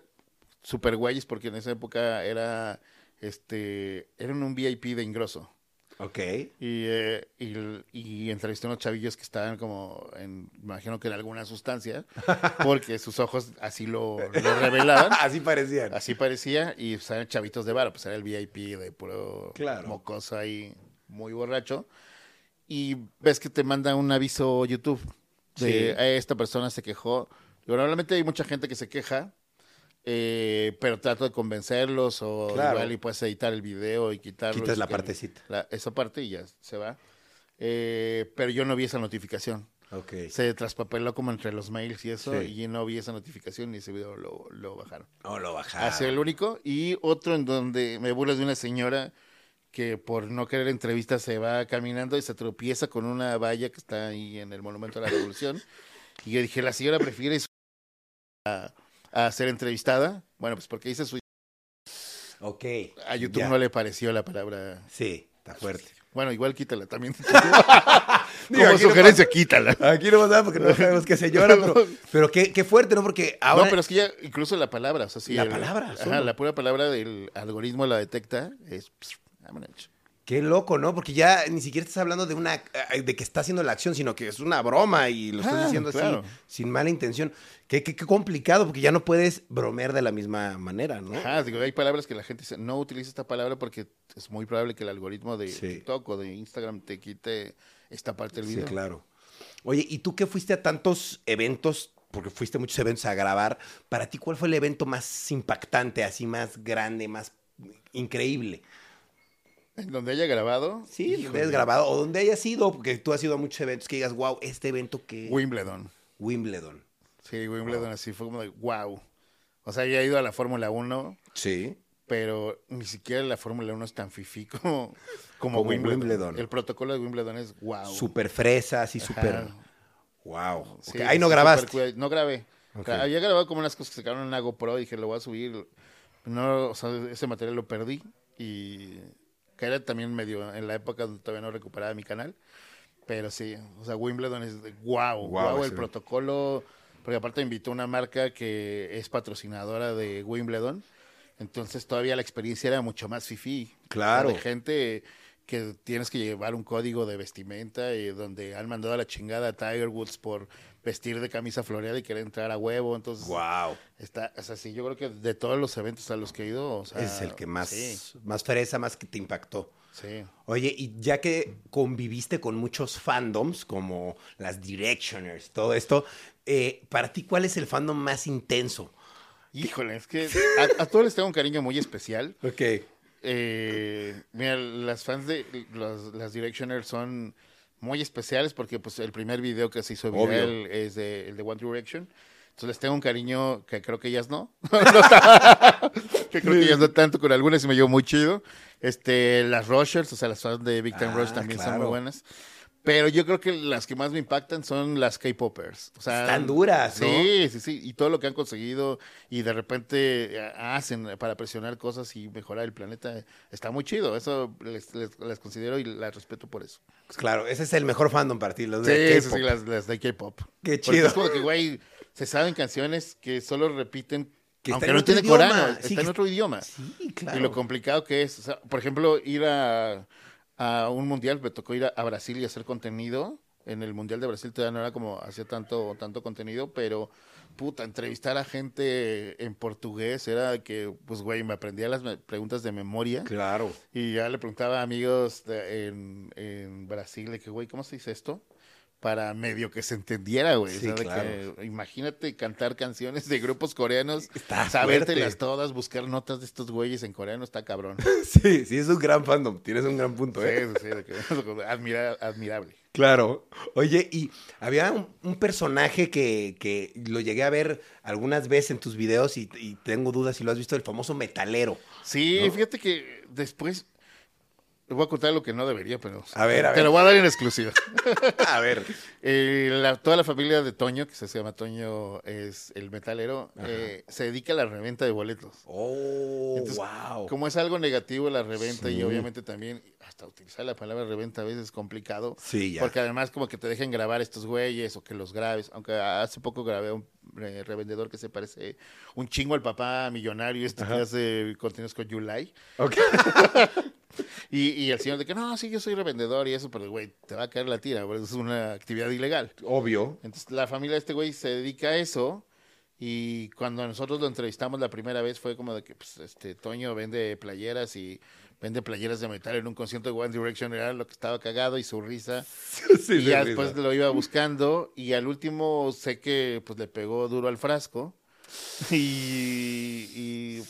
super guayes porque en esa época era este era en un VIP de ingreso. Ok. Y, eh, y, y entrevisté a unos chavillos que estaban como, en, imagino que en alguna sustancia, porque sus ojos así lo, lo revelaban. Así parecían. Así parecía, y pues, eran chavitos de vara, pues era el VIP de puro Claro. mocoso ahí, muy borracho. Y ves que te manda un aviso YouTube de Sí. "Eh, esta persona se quejó. Normalmente hay mucha gente que se queja, eh, pero trato de convencerlos o Claro. igual y puedes editar el video y quitarlo. Quitas y la partecita. la- esa parte y ya se va. Eh, pero yo no vi esa notificación. Ok. Se traspapeló como entre los mails y eso, Sí. y no vi esa notificación y ese video lo, lo bajaron. No lo bajaron. Así el único. Y otro en donde me burlas de una señora que por no querer entrevista se va caminando y se tropieza con una valla que está ahí en el Monumento a la Revolución. y yo dije, la señora prefiere su- a, a ser entrevistada. Bueno, pues porque dice su... Ok. A YouTube ya. no le pareció la palabra... Sí, está fuerte. Bueno, igual quítala también. Digo, Como no sugerencia, quítala. Aquí no pasa porque no sabemos qué señora, pero, pero qué, qué fuerte, ¿no? Porque ahora... No, pero es que ya incluso la palabra, o sea, si La el- palabra, ajá, la pura palabra del algoritmo la detecta, es... pss. Qué loco, ¿no? Porque ya ni siquiera estás hablando de una eh, de que está haciendo la acción, sino que es una broma y lo estás Ah, diciendo claro. así, sin mala intención. Qué, qué- qué complicado, porque ya no puedes bromear de la misma manera, ¿no? Ajá, digo, hay palabras que la gente dice, no utiliza esta palabra porque es muy probable que el algoritmo de Sí. TikTok o de Instagram te quite esta parte del Sí, video. claro. Oye, ¿y tú qué fuiste a tantos eventos? Porque fuiste a muchos eventos a grabar. Para ti, ¿cuál fue el evento más impactante, así más grande, más increíble? En donde haya grabado, Sí, híjole, donde hayas grabado o donde hayas ido, porque tú has ido a muchos eventos que digas, wow, este evento que... Wimbledon. Wimbledon. Sí, Wimbledon así fue como de, wow. O sea, ya he ido a la Fórmula 1, Sí. pero ni siquiera la Fórmula 1 es tan fifí como, como, Como Wimbledon. Wimbledon. El protocolo de Wimbledon es wow. Súper fresa, así Ajá. súper... Wow. Sí, Ahí no grabaste. No grabé. Ok. Había grabado como unas cosas que sacaron en una GoPro y dije, lo voy a subir. No, o sea, ese material lo perdí y que era también medio en la época donde todavía no recuperaba mi canal. Pero sí, o sea, Wimbledon es wow, Guau, wow, el protocolo. Porque aparte invitó una marca que es patrocinadora de Wimbledon. Entonces todavía la experiencia era mucho más fifí. Claro. De gente que tienes que llevar un código de vestimenta y donde han mandado a la chingada a Tiger Woods por vestir de camisa floreada y querer entrar a huevo. Entonces, Wow. está, o sea, sí, yo creo que de todos los eventos a los que he ido, o sea, es el que más, Sí, más fresa, más que te impactó. sí. Oye, y ya que conviviste con muchos fandoms, como las Directioners, todo esto, eh, para ti, ¿cuál es el fandom más intenso? Híjole, es que a, a todos les tengo un cariño muy especial. Ok. Eh, mira, las fans de los- las Directioners son muy especiales porque pues el primer video que se hizo Obvio. viral es de, el de One Direction. Entonces les tengo un cariño que creo que ellas no. No está- que creo que ellas no tanto, con algunas y me llevo muy chido. Este, las Rushers, o sea, las fans de Big Time Ah, Rush también son claro. muy buenas. Pero yo creo que las que más me impactan son las K-Popers. O sea, Están duras, ¿no? Sí, sí, sí. Y todo lo que han conseguido y de repente eh, hacen para presionar cosas y mejorar el planeta está muy chido. Eso les, les- considero y las respeto por eso. Pues claro, ese es el mejor fandom para ti, los de sí, K-pop. sí, las, las de K-pop. Qué Porque chido. Es como que, güey, se saben canciones que solo repiten, Que aunque no tiene idioma. coreano, Sí, está en otro idioma. Sí, claro. Y lo complicado que es, o sea, por ejemplo, ir a, a un mundial, me tocó ir a, a Brasil y hacer contenido. En el mundial de Brasil todavía no era como hacía tanto, tanto contenido, pero puta, entrevistar a gente en portugués era que, pues, güey, me aprendía las me- preguntas de memoria. Claro. Y ya le preguntaba a amigos de- en, en Brasil de que, güey, ¿cómo se dice esto? Para medio que se entendiera, güey. Sí, claro. que, imagínate cantar canciones de grupos coreanos, Está sabértelas fuerte. todas, buscar notas de estos güeyes en coreano, está cabrón. Sí, sí, es un gran fandom. Tienes un gran punto, ¿eh? sí, sí, admira- admirable. Claro. Oye, y había un, un personaje que, que lo llegué a ver algunas veces en tus videos y, y tengo dudas si lo has visto, el famoso metalero. Sí, ¿No? fíjate que después... Voy a contar lo que no debería, pero... A ver, a Te ver. lo voy a dar en exclusiva. A ver. Eh, la- toda la familia de Toño, que se llama Toño, es el metalero, eh, se dedica a la reventa de boletos. Oh, Entonces, wow. Como es algo negativo la reventa Sí. y obviamente también hasta utilizar la palabra reventa a veces es complicado. Sí, ya. Porque además como que te dejen grabar estos güeyes o que los grabes. Aunque hace poco grabé un eh, revendedor que se parece un chingo al papá millonario este que Ajá. hace contenidos con Yulai. Ok. Y, y el señor de que no, sí, yo soy revendedor y eso, pero güey, te va a caer la tira, es una actividad ilegal. Obvio. Entonces, la familia de este güey se dedica a eso. Y cuando nosotros lo entrevistamos la primera vez fue como de que, pues, este, Toño vende playeras y vende playeras de metal en un concierto de One Direction. Era lo que estaba cagado y su risa. Sí, y ya después risa. lo iba buscando. Y al último sé que, pues, le pegó duro al frasco. Y, y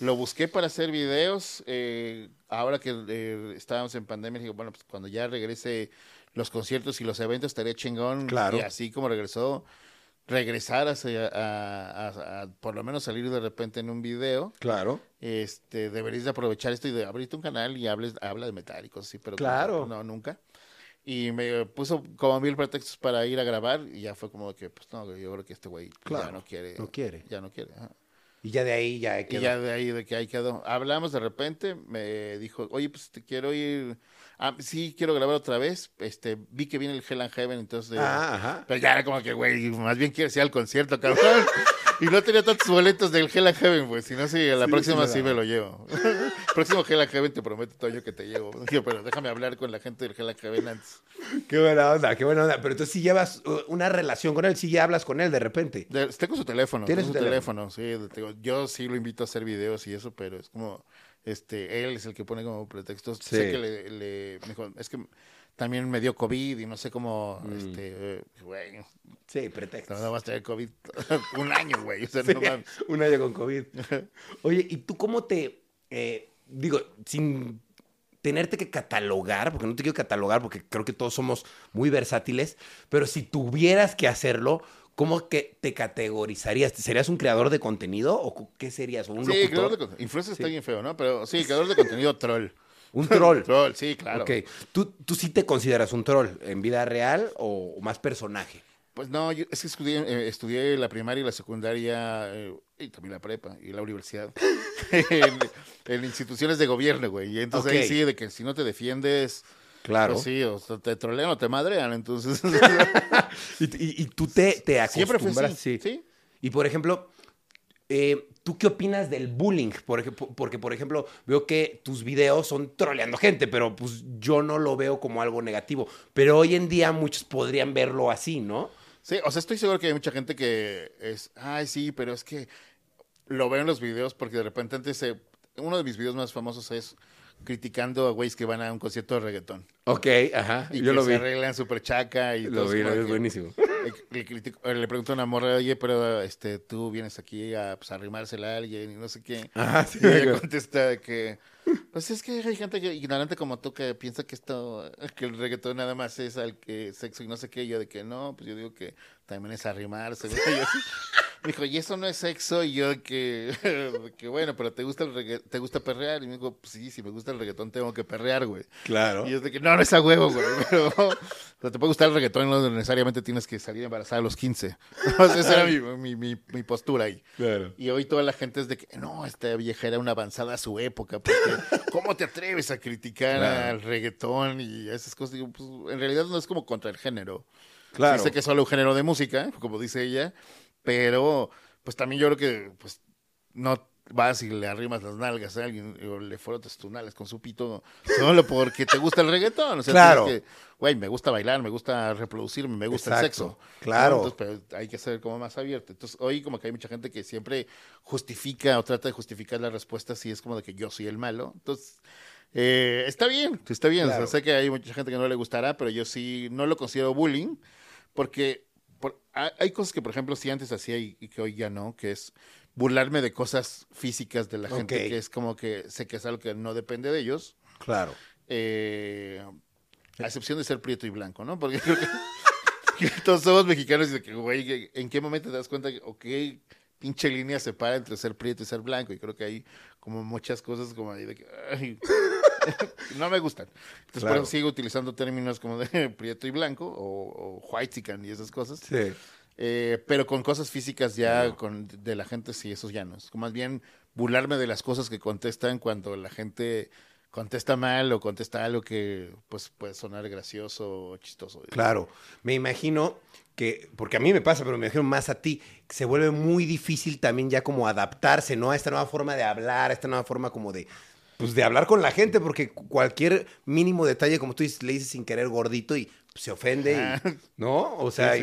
lo busqué para hacer videos. eh, ahora que eh, estábamos en pandemia, dije, bueno, pues cuando ya regrese los conciertos y los eventos, estaría chingón. Claro. Y así como regresó, regresar hacia- a, a- a por lo menos salir de repente en un video. Claro. Este, deberías de aprovechar esto y de abrirte un canal y hables, habla de metal y cosas así, pero Claro. no, nunca. Y me puso como mil pretextos para ir a grabar y ya fue como que, pues no, yo creo que este güey ya no quiere. no quiere. Ya no quiere. ajá. Y ya de ahí ya Y quedó. ya de ahí, de que ahí quedó. Hablamos de repente, me dijo, oye, pues te quiero ir. Ah, sí, quiero grabar otra vez. Este, vi que viene el Hell and Heaven, entonces. Ah, ajá. Pero ya era como que, güey, más bien quieres ir al concierto, cabrón. y no tenía tantos boletos del Hell and Heaven, pues. Si no, sí, a la Sí, próxima sí sí, me lo llevo. Próximo Hell and Heaven te prometo, Toño, que te llevo. Pero déjame hablar con la gente del Hell and Heaven antes. Qué buena onda, qué buena onda. Pero entonces sí llevas uh, una relación con él, sí ya hablas con él de repente. De- tengo su teléfono. ¿Tienes tengo su teléfono? sí. de- digo, yo sí lo invito a hacer videos y eso, pero es como, este, él es el que pone como pretextos. Sí. Sé que le, le- me dijo, es que también me dio COVID y no sé cómo, Mm. este, eh, güey, Sí, pretexto. nada más tener COVID un año, güey. O sea, Sí, no un año con COVID. Oye, ¿y tú cómo te, eh, digo, sin tenerte que catalogar, porque no te quiero catalogar, porque creo que todos somos muy versátiles, pero si tuvieras que hacerlo, ¿cómo que te categorizarías? ¿Serías un creador de contenido o qué serías? ¿O un Sí, locutor? creador de contenido. Influencer Sí. está bien feo, ¿no? Pero sí, creador de contenido troll. Un troll. troll, sí, claro. Ok. ¿Tú, ¿Tú sí te consideras un troll en vida real o más personaje? Pues no, yo es que estudié, eh, estudié la primaria y la secundaria, eh, y también la prepa y la universidad, en, en instituciones de gobierno, güey. Y entonces ahí sí, de que si no te defiendes, Claro. pues sí, o sea, te trolean o te madrean, entonces... ¿Y, y- y tú te, te Siempre fue acostumbras? así, sí. Y por ejemplo, eh, ¿tú qué opinas del bullying? Por ej- porque, por ejemplo, veo que tus videos son troleando gente, pero pues yo no lo veo como algo negativo. Pero hoy en día muchos podrían verlo así, ¿no? Sí, o sea, estoy seguro que hay mucha gente que es, ay, sí, pero es que lo veo en los videos porque de repente antes, eh, uno de mis videos más famosos es criticando a güeyes que van a un concierto de reggaetón. Ok, ajá. Y yo que lo se vi. arreglan súper chaca y Lo todo vi, eso, lo vi, es que- buenísimo. Le, critico- eh, le pregunto a una morra, oye, pero este, tú vienes aquí a pues, arrimársela a alguien y no sé qué. Ajá, sí. Y ella contesta de que, pues es que hay gente que- ignorante como tú que piensa que esto, que el reggaetón nada más es al que sexo y no sé qué. Y yo de que no, pues yo digo que también es arrimarse. güey. Y yo así, me dijo, y eso no es sexo. Y yo que, que bueno, pero te gusta el regga- te gusta perrear. Y me dijo, pues sí, si me gusta el reggaetón tengo que perrear, güey. Claro. Y es de que no, no es a huevo, güey. Pero, pero te puede gustar el reggaetón, no necesariamente tienes que salir embarazada a los 15. O sea, esa era mi, mi, mi, mi postura ahí. Claro. Y hoy toda la gente es de que, no, esta vieja era una avanzada a su época, porque ¿cómo te atreves a criticar Claro. al reggaetón y a esas cosas? Digo, pues, en realidad no es como contra el género. Claro. Sé que es solo un género de música, como dice ella, pero pues también yo creo que pues no vas y le arrimas las nalgas a alguien o le frotas tus nalgas con su pito solo porque te gusta el reggaetón. O sea, Claro. güey, me gusta bailar, me gusta reproducirme, me gusta el sexo. Claro. ¿no? Entonces, pero hay que ser como más abierto. Entonces, hoy como que hay mucha gente que siempre justifica o trata de justificar la respuesta si es como de que yo soy el malo. Entonces, eh, está bien, está bien. O sea, sé que hay mucha gente que no le gustará, pero yo sí no lo considero bullying porque por- hay cosas que, por ejemplo, sí antes hacía y, y que hoy ya no, que es burlarme de cosas físicas de la gente, que es como que sé que es algo que no depende de ellos, Claro. eh, a excepción de ser prieto y blanco, ¿no? Porque creo que, que todos somos mexicanos y de que, güey, ¿en qué momento te das cuenta que, ok, pinche línea separa entre ser prieto y ser blanco? Y creo que hay como muchas cosas como ahí de que, ay, no me gustan. Entonces, Claro. por eso sigo utilizando términos como de prieto y blanco o, o white y esas cosas. Sí. Eh, pero con cosas físicas ya con, de la gente, sí, esos ya no. Es más bien burlarme de las cosas que contestan cuando la gente contesta mal o contesta algo que pues puede sonar gracioso o chistoso. Claro, me imagino que, porque a mí me pasa, pero me imagino más a ti, que se vuelve muy difícil también ya como adaptarse, ¿no? A esta nueva forma de hablar, a esta nueva forma como de, pues de hablar con la gente, porque cu- cualquier mínimo detalle, como tú dices, le dices sin querer gordito y se ofende, y-. ¿no? O sea, Sí,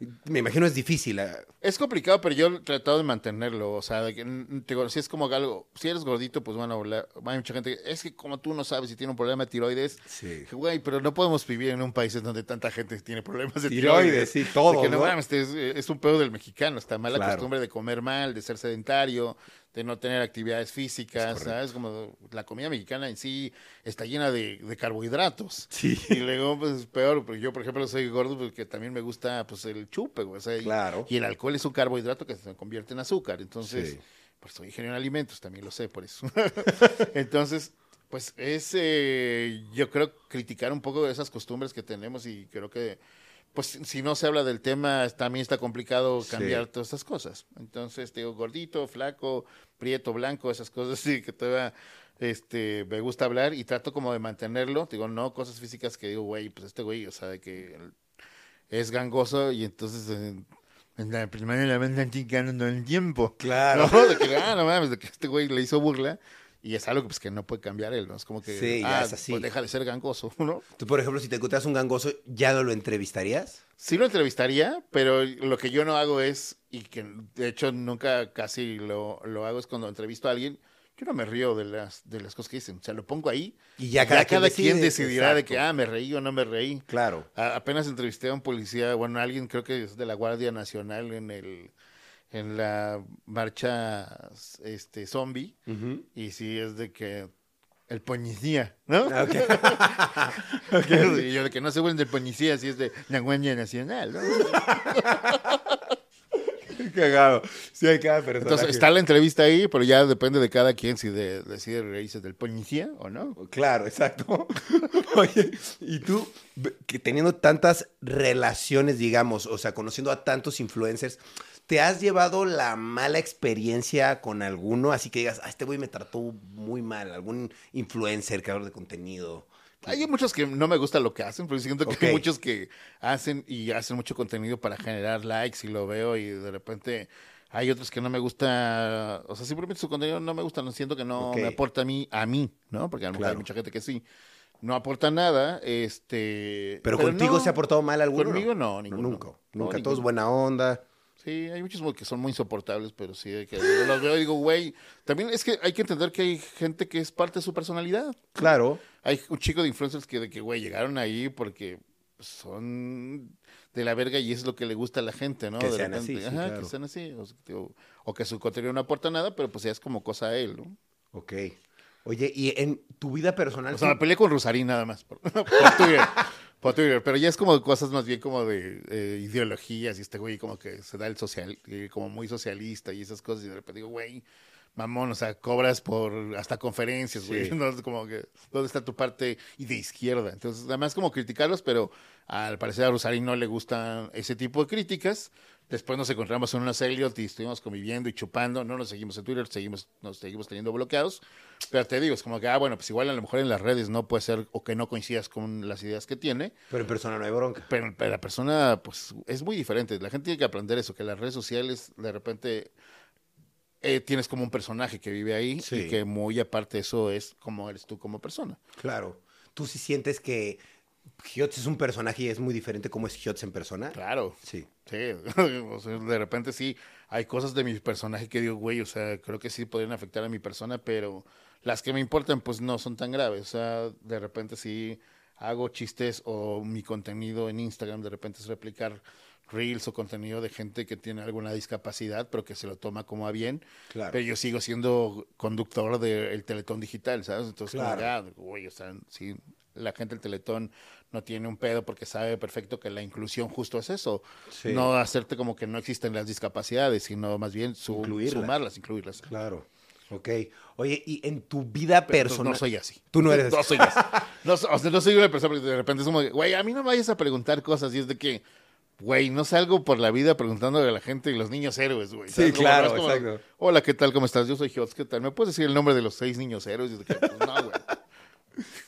y- sí. me imagino es difícil. ah, Es complicado, pero yo he tratado de mantenerlo. O sea, de que, te si es como algo, si eres gordito, pues van a hablar. Hay mucha gente que, es que como tú no sabes si tiene un problema de tiroides, Sí. Güey, pero no podemos vivir en un país donde tanta gente tiene problemas de Tiroides, tiroides. sí, todo, que no, ¿no? mames, es, es un pedo del mexicano. Está mala Claro. costumbre de comer mal, de ser sedentario, de no tener actividades físicas. ¿sabes? Como la comida mexicana en sí está llena de, de carbohidratos. Sí. Y luego, pues, es peor, porque yo, por ejemplo, soy gordo porque también me gusta, pues, el chupe, güey. o sea, y- Claro. Y el alcohol es un carbohidrato que se convierte en azúcar. Entonces, Sí. pues soy ingeniero en alimentos, también lo sé por eso. Entonces, pues es, eh, yo creo, criticar un poco esas costumbres que tenemos y creo que pues si no se habla del tema, también está complicado Sí. cambiar todas estas cosas. Entonces, te digo, gordito, flaco, prieto, blanco, esas cosas sí que todavía este, me gusta hablar y trato como de mantenerlo. Te digo, no cosas físicas que digo, güey, pues este güey, o sea, de que es gangoso y entonces en, en la primaria la chingando todo el tiempo. Claro. No, de que, ah, no mames, de que este güey le hizo burla. Y es algo que, pues, que no puede cambiar él, ¿no? Es como que, Sí, ah, es así. pues deja de ser gangoso, ¿no? Tú, por ejemplo, si te encontraras un gangoso, ¿ya no lo entrevistarías? Sí lo entrevistaría, pero lo que yo no hago es, y que de hecho nunca casi lo, lo hago, es cuando entrevisto a alguien, yo no me río de las, de las cosas que dicen. O sea, lo pongo ahí. Y ya cada quien decide, decidirá de que, ah, me reí o no me reí. Claro. A- apenas entrevisté a un policía, bueno, a alguien creo que es de la Guardia Nacional en el en la marcha este zombie y sí es de que el policía, ¿no? Ah, ok. Y yo de que no se vuelven del policía, así es de Guardia Nacional, ¿no? Cagado. Sí, hay cada persona. Entonces que- está la entrevista ahí, pero ya depende de cada quien si de- decide reírse del policía o no. Claro, exacto. Oye, y tú, que teniendo tantas relaciones, digamos, o sea, conociendo a tantos influencers, ¿te has llevado la mala experiencia con alguno? Así que digas, ah, este güey me trató muy mal, algún influencer, creador de contenido. Hay muchos que no me gusta lo que hacen, pero siento que hay muchos que hacen y hacen mucho contenido para generar likes y lo veo y de repente hay otros que no me gusta, o sea, simplemente su contenido no me gusta, no siento que no me aporta a mí, a mí, ¿no? Porque a lo mejor Claro. hay mucha gente que sí. No aporta nada, este... Pero, contigo no, se ha portado mal alguno. Conmigo no, ninguno. Nunca. No, Nunca. ninguno. Todos buena onda. Sí, hay muchos que son muy insoportables, pero sí, de que yo los veo y digo, güey, también es que hay que entender que hay gente que es parte de su personalidad. Claro. Hay un chico de influencers que, de que, güey, llegaron ahí porque son de la verga y es lo que le gusta a la gente, ¿no? Que de sean así, sí, ajá, claro. que sean así. O, que su contenido no aporta nada, pero pues ya es como cosa a él, ¿no? Ok. Oye, y en tu vida personal. O sea, me peleé con Rosarín nada más, por, por. Por Twitter, pero ya es como cosas más bien como de eh, ideologías y este güey como que se da el social, eh, como muy socialista y esas cosas y de repente digo, güey, mamón, o sea, cobras por hasta conferencias, güey, Sí. ¿no? Es como que, ¿dónde está tu parte y de izquierda? Entonces, además como criticarlos, pero al parecer a Rosarín no le gustan ese tipo de críticas. Después nos encontramos en una Elliot y estuvimos conviviendo y chupando, no nos seguimos en Twitter, seguimos, nos seguimos teniendo bloqueados. Pero te digo, es como que, ah, bueno, pues igual a lo mejor en las redes no puede ser o que no coincidas con las ideas que tiene, Pero en persona no hay bronca. pero, pero la persona, pues, es muy diferente. La gente tiene que aprender eso, que las redes sociales, de repente, eh, tienes como un personaje que vive ahí Sí. y que muy aparte eso es como eres tú como persona. Claro. ¿Tú sí sientes que Hiots es un personaje y es muy diferente como es Hiots en persona? Claro. Sí. Sí, o sea, de repente sí, hay cosas de mi personaje que digo, güey, o sea, creo que sí podrían afectar a mi persona, pero las que me importan, pues no son tan graves. O sea, de repente sí hago chistes o mi contenido en Instagram de repente es replicar reels o contenido de gente que tiene alguna discapacidad, pero que se lo toma como a bien. Claro. Pero yo sigo siendo conductor del Teletón Digital, ¿sabes? Entonces, como Claro. ya, güey, o sea, sí, la gente del Teletón no tiene un pedo porque sabe perfecto que la inclusión justo es eso. Sí. No hacerte como que no existen las discapacidades, sino más bien su- Incluirlas. sumarlas, incluirlas. Claro. Ok. Oye, y en tu vida personal. No soy así. Tú no eres así. No soy así. No, o sea, no soy una persona que de repente es como, güey, a mí no me vayas a preguntar cosas. Y es de que, güey, no salgo por la vida preguntándole a la gente y los niños héroes, güey. Sí, claro, como, exacto. Hola, ¿qué tal? ¿Cómo estás? Yo soy Hiots, ¿qué tal? ¿Me puedes decir el nombre de los seis niños héroes? Y es de que, pues, no, güey.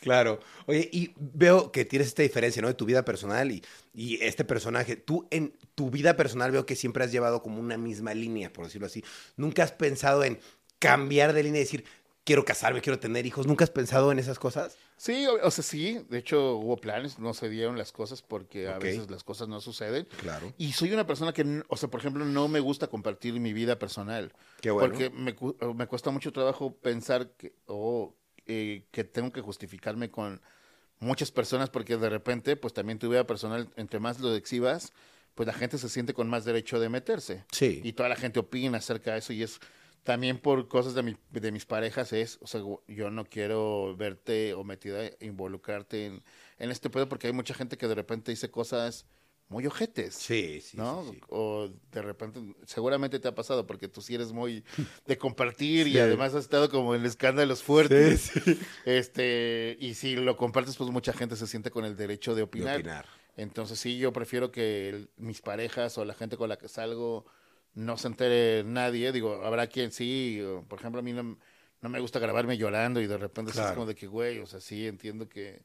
Claro. Oye, y veo que tienes esta diferencia, ¿no? De tu vida personal y, y este personaje. Tú en tu vida personal veo que siempre has llevado como una misma línea, por decirlo así. Nunca has pensado en cambiar de línea y decir, quiero casarme, quiero tener hijos. ¿Nunca has pensado en esas cosas? Sí, o, o sea, sí. De hecho, hubo planes, no se dieron las cosas porque a veces las cosas no suceden. Claro. Y soy una persona que, o sea, por ejemplo, no me gusta compartir mi vida personal. Qué bueno. Porque me, me cuesta mucho trabajo pensar que, o eh, que tengo que justificarme con muchas personas porque de repente, pues también tu vida personal, entre más lo exhibas, pues la gente se siente con más derecho de meterse. Sí. Y toda la gente opina acerca de eso y es también por cosas de, mi- de mis parejas es, o sea, yo no quiero verte o metida, involucrarte en, en este pedo porque hay mucha gente que de repente dice cosas muy ojetes. Sí, sí. ¿no? sí, sí. O de repente, seguramente te ha pasado porque tú sí eres muy de compartir Sí. y además has estado como en escándalos fuertes. Este, y si lo compartes, pues mucha gente se siente con el derecho de De opinar. opinar. Entonces sí, yo prefiero que el- mis parejas o la gente con la que salgo no se entere nadie. Digo, habrá quien sí, o, por ejemplo, a mí no, no me gusta grabarme llorando y de repente es como de que, güey, o sea, sí entiendo que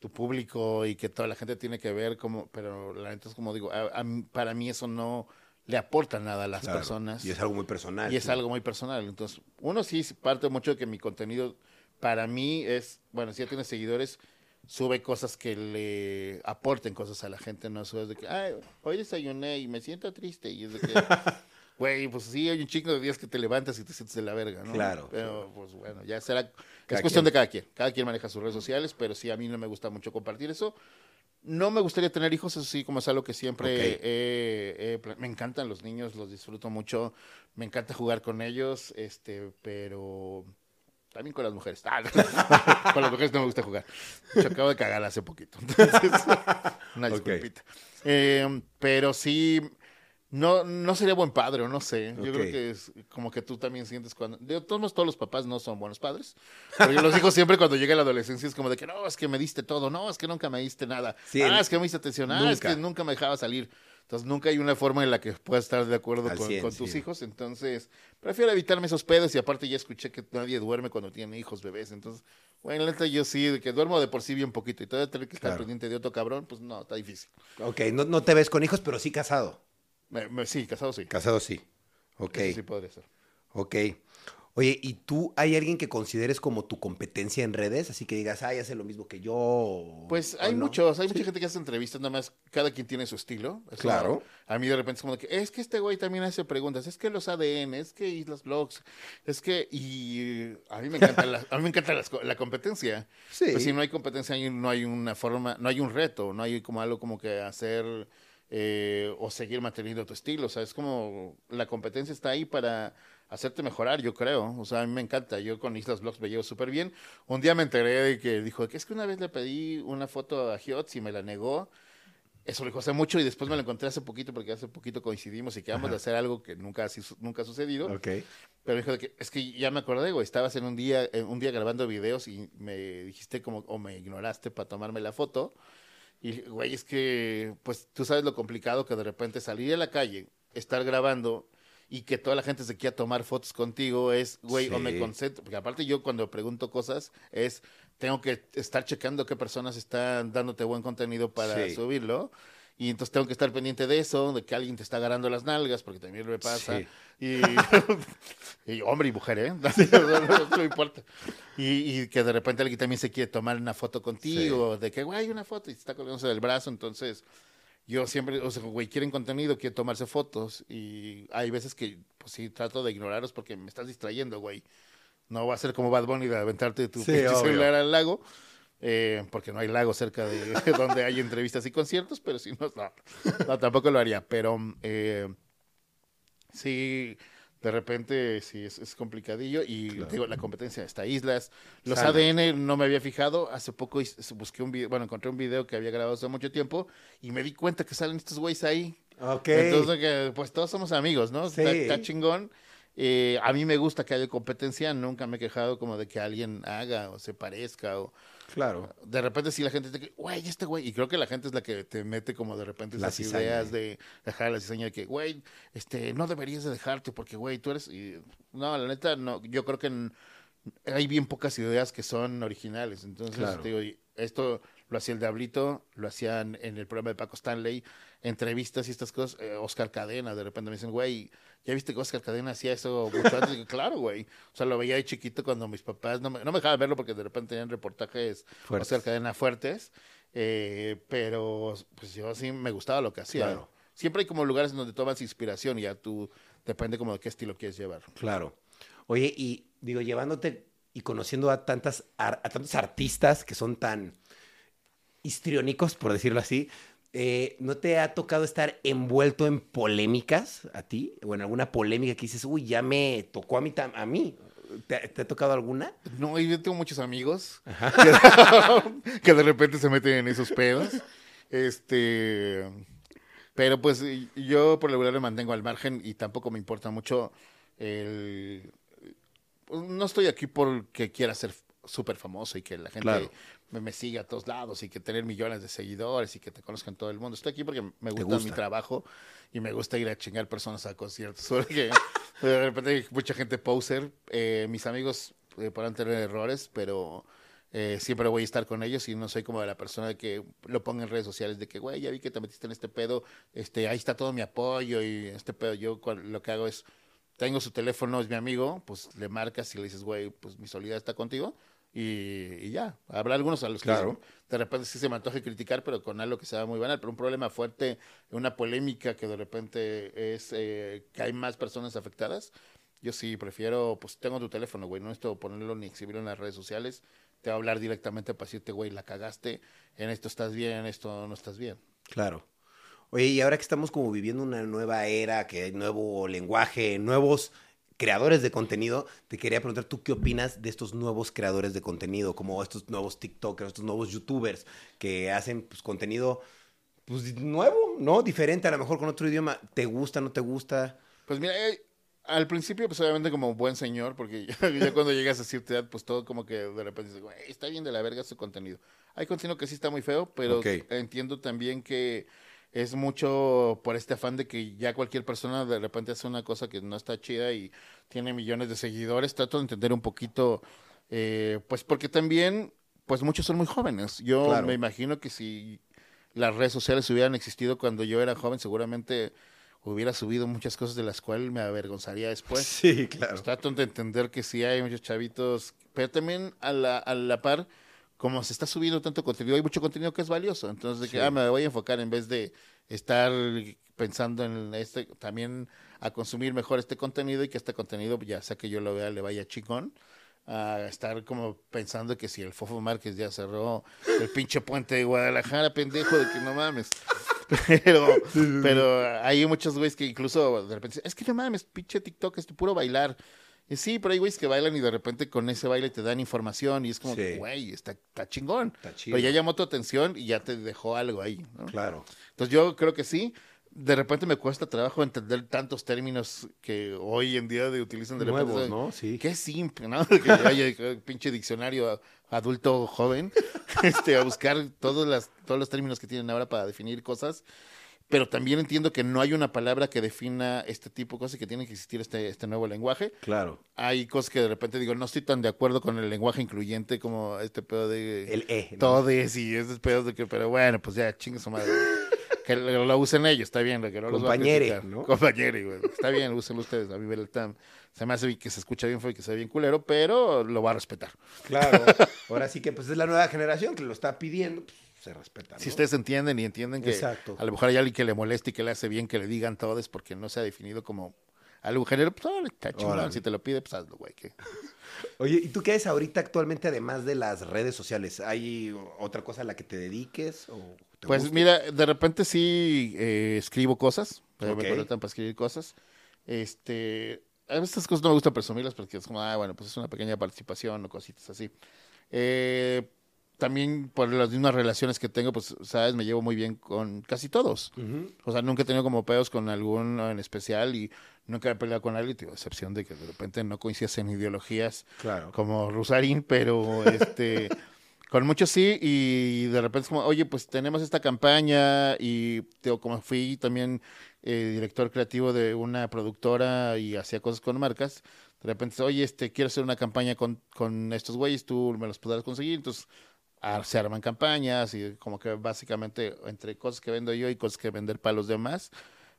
tu público y que toda la gente tiene que ver como, pero la neta es como digo, a- a mí- para mí eso no le aporta nada a las Claro. personas. Y es algo muy personal. Y es sí. algo muy personal. Entonces, uno sí parte mucho de que mi contenido para mí es, bueno, si ya tienes seguidores, sube cosas que le aporten cosas a la gente, no subes de que, ay, hoy desayuné y me siento triste. Y es de que, güey, pues sí, hay un chico de días que te levantas y te sientes de la verga, ¿no? Claro. Pero, pues bueno, ya será, es Cada cuestión quien. de cada quien. Cada quien maneja sus redes sociales, pero sí, a mí no me gusta mucho compartir eso. No me gustaría tener hijos, eso sí, como es algo que siempre Ok. he- he pla- me encantan los niños, los disfruto mucho, me encanta jugar con ellos, este, pero también con las mujeres. Ah, con las mujeres no me gusta jugar. Yo acabo de cagar hace poquito. Entonces, una disculpita. Eh, pero sí, no, no sería buen padre, o no sé. Yo creo que es como que tú también sientes cuando. De todos modos, todos los papás no son buenos padres. Porque los hijos siempre cuando llega la adolescencia es como de que no, es que me diste todo, no, es que nunca me diste nada. Sí, ah, es que me diste atención, ah, es nunca. que nunca me dejaba salir. Entonces nunca hay una forma en la que puedas estar de acuerdo con, 100, con tus hijos. Entonces, prefiero evitarme esos pedos y aparte ya escuché que nadie duerme cuando tiene hijos, bebés. Entonces, bueno, la neta yo sí, de que duermo de por sí bien poquito y todavía tener que estar Claro. pendiente de otro cabrón, pues no, está difícil. Ok, no, no te ves con hijos, pero sí casado. Me- me- sí, casado sí. Casado sí. Ok, Eso sí podría ser. ok. Oye, ¿y tú hay alguien que consideres como tu competencia en redes? Así que digas, ay, hace lo mismo que yo. o- Pues hay no? muchos, hay mucha gente que hace entrevistas, nada más cada quien tiene su estilo. Claro. A mí de repente es como que, es que este güey también hace preguntas, es que los ADN, es que Islas Blogs, es que, y a mí me encanta la, a mí me encanta co- la competencia. Sí. Pues si no hay competencia, no hay una forma, no hay un reto, no hay como algo como que hacer eh, o seguir manteniendo tu estilo. O sea, es como la competencia está ahí para hacerte mejorar, yo creo. O sea, a mí me encanta. Yo con Islas Blogs me llevo súper bien. Un día me enteré de que dijo que es que una vez le pedí una foto a Giotz y me la negó. Eso dijo hace mucho y después me lo encontré hace poquito porque hace poquito coincidimos y quedamos de hacer algo que nunca, nunca ha sucedido. Ok. Pero dijo de que es que ya me acordé, güey, estabas en un día, en un día grabando videos y me dijiste como, o me ignoraste para tomarme la foto. Y, güey, es que, pues, tú sabes lo complicado que de repente salir a la calle, estar grabando y que toda la gente se quiera tomar fotos contigo es, güey, o me concentro. Porque aparte yo cuando pregunto cosas es, tengo que estar checando qué personas están dándote buen contenido para Sí. subirlo. Y entonces tengo que estar pendiente de eso, de que alguien te está agarrando las nalgas, porque también me pasa. Sí. Y, y hombre y mujer, ¿eh? no, no importa. Y, y que de repente alguien también se quiere tomar una foto contigo, de que, güey, una foto y se está colgándose del brazo. Entonces, yo siempre, o sea, güey, quieren contenido, quieren tomarse fotos. Y hay veces que, pues sí, trato de ignorarlos porque me estás distrayendo, güey. No va a ser como Bad Bunny de aventarte tu Sí, celular al lago. Eh, porque no hay lago cerca de donde hay entrevistas y conciertos, pero si no, no, no, tampoco lo haría. Pero eh, sí, de repente sí es, es complicadillo. Y Claro. digo, la competencia está Islas. Los Sale. ADN no me había fijado. Hace poco busqué un video, bueno, encontré un video que había grabado hace mucho tiempo y me di cuenta que salen estos güeyes ahí. Ok. Entonces, pues todos somos amigos, ¿no? Sí. Está, está chingón. Eh, a mí me gusta que haya competencia, nunca me he quejado como de que alguien haga o se parezca o claro. de repente sí la gente te que, güey, este güey, y creo que la gente es la que te mete como de repente La esas cizaña. ideas de dejar la cizaña de que, güey, este, no deberías de dejarte porque, güey, tú eres, y, no, la neta, no, yo creo que en- hay bien pocas ideas que son originales, entonces, Claro. te digo, y esto lo hacía el Diablito, lo hacían en el programa de Paco Stanley, entrevistas y estas cosas, eh, Oscar Cadena, de repente me dicen, güey, ¿ya viste que Oscar Cadena hacía eso mucho antes? Y digo, claro, güey, o sea, lo veía de chiquito cuando mis papás, no me, no me dejaban verlo porque de repente tenían reportajes Fuertes. Oscar Cadena fuertes, eh, pero pues yo sí me gustaba lo que hacía. Claro. Siempre hay como lugares en donde tomas inspiración y ya tú depende como de qué estilo quieres llevar. Claro. Oye, y digo, llevándote y conociendo a tantas a tantos artistas que son tan histriónicos, por decirlo así, eh, ¿no te ha tocado estar envuelto en polémicas a ti? O en alguna polémica que dices, uy, ya me tocó a mí, a mí. ¿Te, te ha tocado alguna? No, yo tengo muchos amigos que, que de repente se meten en esos pedos. Este, pero pues yo por lo regular me mantengo al margen y tampoco me importa mucho el... No estoy aquí porque quiera ser súper famoso y que la gente Claro. Me, me siga a todos lados y que tener millones de seguidores y que te conozcan todo el mundo. Estoy aquí porque me ¿Te gusta, mi trabajo y me gusta ir a chingar personas a conciertos. Porque de repente hay mucha gente poser. Eh, mis amigos eh, podrán tener errores, pero eh, siempre voy a estar con ellos y no soy como la persona que lo ponga en redes sociales de que, güey, ya vi que te metiste en este pedo, este, ahí está todo mi apoyo y este pedo. Yo cual- lo que hago es, tengo su teléfono, es mi amigo, pues le marcas y le dices, güey, pues mi solidaridad está contigo. Y, y ya, habrá algunos a los Claro. que de repente sí se me antoje criticar, pero con algo que sea muy banal, pero un problema fuerte, una polémica que de repente es eh, que hay más personas afectadas. Yo sí prefiero, pues tengo tu teléfono, güey, no esto ponerlo ni exhibirlo en las redes sociales, te va a hablar directamente para decirte, güey, la cagaste, en esto estás bien, en esto no estás bien. Claro. Oye, y ahora que estamos como viviendo una nueva era, que hay nuevo lenguaje, nuevos creadores de contenido, te quería preguntar, ¿tú qué opinas de estos nuevos creadores de contenido, como estos nuevos TikTokers, estos nuevos YouTubers que hacen pues, contenido pues, nuevo, ¿no? Diferente, a lo mejor con otro idioma. ¿Te gusta, no te gusta? Pues mira, eh, al principio, pues obviamente como buen señor, porque ya, ya cuando llegas a cierta edad, pues todo como que de repente dices, está bien de la verga su contenido. Hay contenido que sí está muy feo, pero entiendo también que es mucho por este afán de que ya cualquier persona de repente hace una cosa que no está chida y tiene millones de seguidores. Trato de entender un poquito, eh, pues porque también, pues muchos son muy jóvenes. Yo Claro. me imagino que si las redes sociales hubieran existido cuando yo era joven, seguramente hubiera subido muchas cosas de las cuales me avergonzaría después. Sí, claro. Pues trato de entender que sí hay muchos chavitos, pero también a la, a la par, como se está subiendo tanto contenido, hay mucho contenido que es valioso. Entonces, de que Sí. ah, me voy a enfocar en vez de estar pensando en este, también a consumir mejor este contenido y que este contenido, ya sea que yo lo vea, le vaya chingón. A estar como pensando que si el Fofo Márquez ya cerró el pinche puente de Guadalajara, pendejo, de que no mames. Pero, pero hay muchos güeyes que incluso de repente dicen, es que no mames, pinche TikTok es puro bailar. Sí, pero hay güeyes que bailan y de repente con ese baile te dan información y es como, Sí. que, güey, está, está chingón. Está chido. Pero ya llamó tu atención y ya te dejó algo ahí. ¿no? Claro. Entonces yo creo que sí. De repente me cuesta trabajo entender tantos términos que hoy en día de utilizan de repente. Nuevos, soy- ¿no? Sí. Qué simple, ¿no? Que vaya pinche diccionario adulto joven este, a buscar todos, las, todos los términos que tienen ahora para definir cosas. Pero también entiendo que no hay una palabra que defina este tipo de cosas y que tiene que existir este, este nuevo lenguaje. Claro. Hay cosas que de repente digo, no estoy tan de acuerdo con el lenguaje incluyente como este pedo de El E. ¿no? todes y esos pedos de que, pero bueno, pues ya, chingue su madre. Que lo, lo usen ellos, está bien, que no los Compañere, criticar. ¿no? Compañere, güey. Está bien, úsenlo ustedes. A mí el tam se me hace que se escucha bien fue que sea bien culero, pero lo va a respetar. Claro. Ahora sí que pues es la nueva generación que lo está pidiendo, pues, se respeta. Si ustedes entienden y entienden que Exacto. a lo mejor hay alguien que le moleste y que le hace bien que le digan todes porque no se ha definido como algo género, pues órale, está chingón. Si te lo pide, pues hazlo, güey. Oye, ¿y tú qué haces ahorita actualmente además de las redes sociales? ¿Hay otra cosa a la que te dediques? O te Pues guste? mira, de repente sí eh, escribo cosas, pero Ok. me contratan para escribir cosas. Este, a veces estas cosas no me gusta presumirlas porque es como, ah, bueno, pues es una pequeña participación o cositas así. Eh, también por las mismas relaciones que tengo, pues, sabes, me llevo muy bien con casi todos. O sea, nunca he tenido como pedos con alguno en especial y nunca he peleado con alguien, tío, a excepción de que de repente no coincidas en ideologías Claro. como Rusarín, pero este con muchos sí y de repente es como, oye, pues tenemos esta campaña y tío, como fui también eh, director creativo de una productora y hacía cosas con marcas, de repente, oye, este quiero hacer una campaña con, con estos güeyes, tú me los podrás conseguir, entonces se arman campañas y como que básicamente entre cosas que vendo yo y cosas que vender para los demás,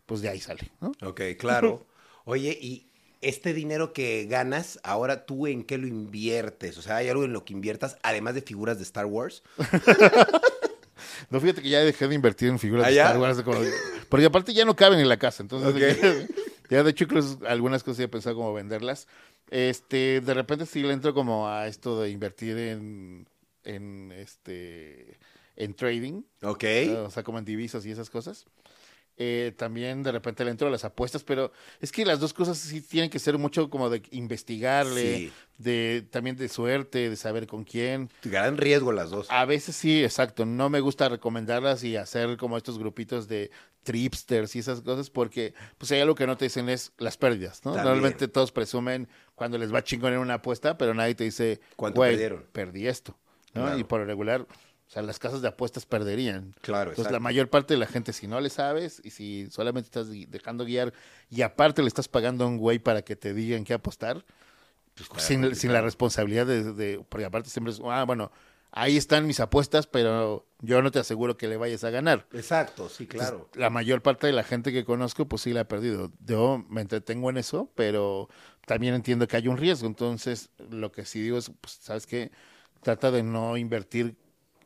pues de ahí sale, ¿no? Ok, claro. Oye, y este dinero que ganas, ahora tú en qué lo inviertes? O sea, ¿hay algo en lo que inviertas, además de figuras de Star Wars? No, fíjate que ya dejé de invertir en figuras ¿Ah, de? Star Wars. como- porque aparte ya no caben en la casa. Entonces, ya de hecho, incluso algunas cosas ya he pensado como venderlas. Este, de repente sí le entro como a esto de invertir en, en este, en trading. Ok. O sea, como en divisas y esas cosas. Eh, también de repente le entro a las apuestas, pero es que las dos cosas sí tienen que ser mucho como de investigarle, Sí. de también de suerte, de saber con quién. Gran riesgo las dos. A veces sí, exacto. No me gusta recomendarlas y hacer como estos grupitos de tripsters y esas cosas porque pues hay algo que no te dicen es las pérdidas, ¿no? También. Normalmente todos presumen cuando les va chingón en una apuesta, pero nadie te dice, ¿Cuánto "Güey, perdieron?" Perdí esto. ¿No? Claro. Y por lo regular, o sea, las casas de apuestas perderían. Claro, Entonces, exacto. la mayor parte de la gente, si no le sabes y si solamente estás dejando guiar y aparte le estás pagando a un güey para que te digan qué apostar, Pues sin, sin la responsabilidad de, de- Porque aparte siempre es, ah, bueno, ahí están mis apuestas, pero yo no te aseguro que le vayas a ganar. Exacto, sí, claro. Entonces, la mayor parte de la gente que conozco, pues sí la ha perdido. Yo me entretengo en eso, pero también entiendo que hay un riesgo. Entonces, lo que sí digo es, pues, ¿sabes qué? Trata de no invertir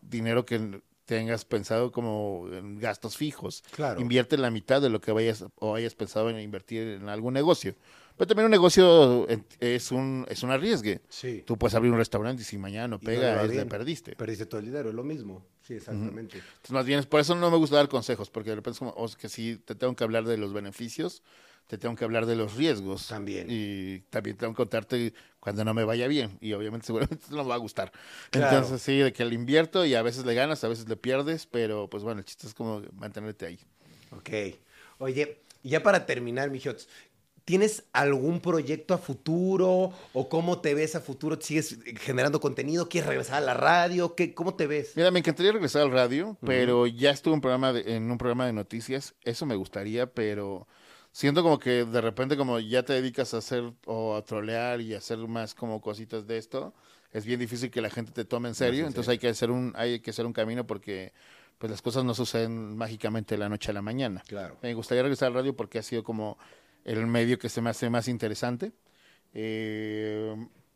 dinero que tengas pensado como en gastos fijos. Claro. Invierte la mitad de lo que vayas o hayas pensado en invertir en algún negocio. Pero también un negocio es un, es un arriesgue. Sí. Tú puedes abrir un restaurante y si mañana no no pega, de bien. perdiste. Perdiste todo el dinero, es lo mismo. Sí, exactamente. Entonces, más bien, por eso no me gusta dar consejos, porque de repente es como, o sea, que si te tengo que hablar de los beneficios, te tengo que hablar de los riesgos. También. Y también tengo que contarte cuando no me vaya bien. Y obviamente seguramente no me va a gustar. Claro. Entonces, sí, de que le invierto y a veces le ganas, a veces le pierdes, pero pues bueno, el chiste es como mantenerte ahí. Ok. Oye, ya para terminar, mijots, ¿tienes algún proyecto a futuro? ¿O cómo te ves a futuro? ¿Sigues generando contenido? ¿Quieres regresar a la radio? ¿Qué, ¿Cómo te ves? Mira, me encantaría regresar al radio, pero ya estuve en, un programa de- en un programa de noticias. Eso me gustaría, pero siento como que de repente como ya te dedicas a hacer o a trolear y a hacer más como cositas de esto, es bien difícil que la gente te tome en serio. en Entonces hay que hacer un hay que hacer un camino porque pues las cosas no suceden mágicamente de la noche a la mañana. Claro. Me gustaría regresar al radio porque ha sido como el medio que se me hace más interesante. Eh,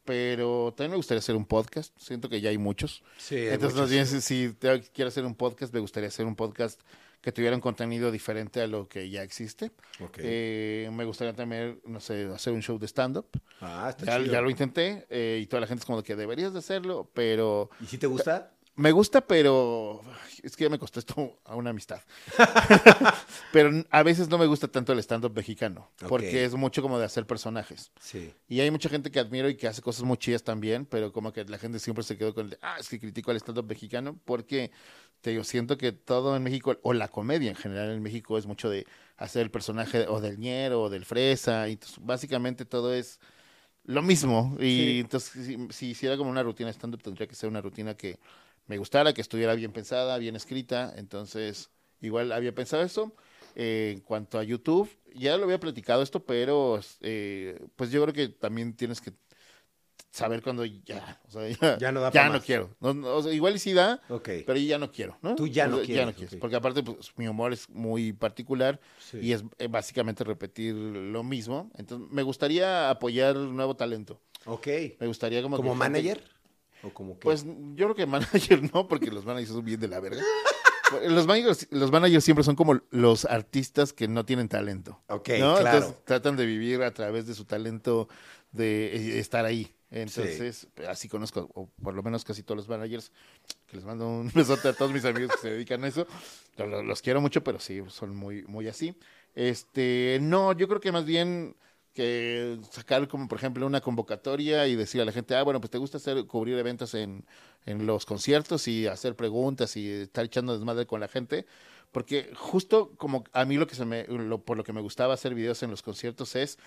pero también me gustaría hacer un podcast. Siento que ya hay muchos. Sí, hay Entonces, muchos. más bien, si, si te- quiero hacer un podcast, me gustaría hacer un podcast que tuviera un contenido diferente a lo que ya existe. Eh, me gustaría también, no sé, hacer un show de stand-up. ah, está Ya, chido. ya lo intenté eh, y toda la gente es como que deberías de hacerlo, pero ¿Y si te gusta? Me gusta, pero es que ya me costó esto a una amistad. pero a veces no me gusta tanto el stand-up mexicano, porque es mucho como de hacer personajes. Sí. Y hay mucha gente que admiro y que hace cosas muy chidas también, pero como que la gente siempre se quedó con el de, ah, es que critico al stand-up mexicano, porque te digo, siento que todo en México, o la comedia en general en México, es mucho de hacer el personaje o del ñero o del fresa, y entonces, básicamente todo es lo mismo. Y Sí. entonces, si, si hiciera como una rutina stand-up, tendría que ser una rutina que me gustara, que estuviera bien pensada, bien escrita. Entonces, igual había pensado eso. Eh, en cuanto a YouTube, ya lo había platicado esto, pero eh, pues yo creo que también tienes que saber cuando ya, o sea, ya, Ya no da ya no quiero. No, no, o sea, igual y sí da, pero ya no quiero, ¿no? Tú ya O no sea, quieres, no quieres, ok. porque aparte pues mi humor es muy particular Sí. y es eh, básicamente repetir lo mismo. Entonces, me gustaría apoyar nuevo talento. Ok. Me gustaría como ¿Como gente- manager? ¿O como qué? Pues yo creo que manager no, porque los managers son bien de la verga. Los managers, los managers siempre son como los artistas que no tienen talento. Ok, ¿no? claro. Entonces tratan de vivir a través de su talento, de eh, estar ahí. Entonces, así conozco, o por lo menos casi todos los managers, que les mando un besote a todos mis amigos que se dedican a eso. Los, los quiero mucho, pero sí, son muy, muy así. Este, no, yo creo que más bien que sacar como por ejemplo una convocatoria y decir a la gente, ah, bueno, pues te gusta hacer cubrir eventos en, en los conciertos y hacer preguntas y estar echando desmadre con la gente, porque justo como a mí lo que se me lo, por lo que me gustaba hacer videos en los conciertos es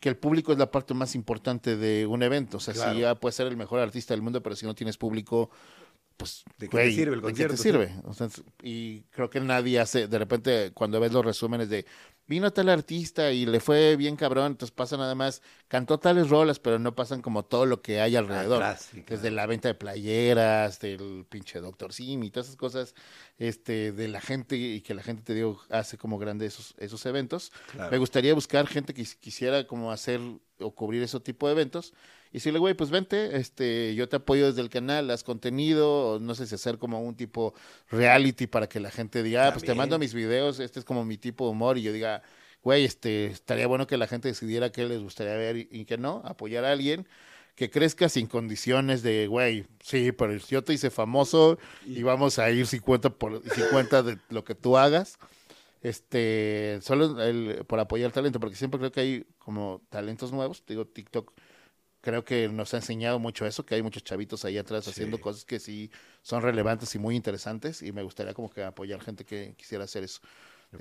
que el público es la parte más importante de un evento, o sea, Claro. si ya puedes ser el mejor artista del mundo, pero si no tienes público pues ¿De qué te sirve el ¿de qué concierto? te sirve? O sea, y creo que nadie hace, de repente, cuando ves los resúmenes de vino tal artista y le fue bien cabrón, entonces pasa nada más, cantó tales rolas, pero no pasan como todo lo que hay alrededor. Atrás, sí, claro. Desde la venta de playeras, del pinche Doctor Sim y todas esas cosas, este, de la gente y que la gente te digo hace como grande esos, esos eventos. Claro. Me gustaría buscar gente que quisiera como hacer o cubrir ese tipo de eventos y decirle, güey, pues vente, este, yo te apoyo desde el canal, haz contenido, no sé si hacer como un tipo reality para que la gente diga, ah, pues te mando mis videos, este es como mi tipo de humor y yo diga, güey, este, estaría bueno que la gente decidiera qué les gustaría ver y, y qué no, apoyar a alguien que crezca sin condiciones de, güey, sí, pero yo te hice famoso y vamos a ir 50 por 50 de lo que tú hagas este solo el- por apoyar talento porque siempre creo que hay como talentos nuevos digo TikTok creo que nos ha enseñado mucho eso que hay muchos chavitos ahí atrás Sí. haciendo cosas que sí son relevantes y muy interesantes y me gustaría como que apoyar gente que quisiera hacer eso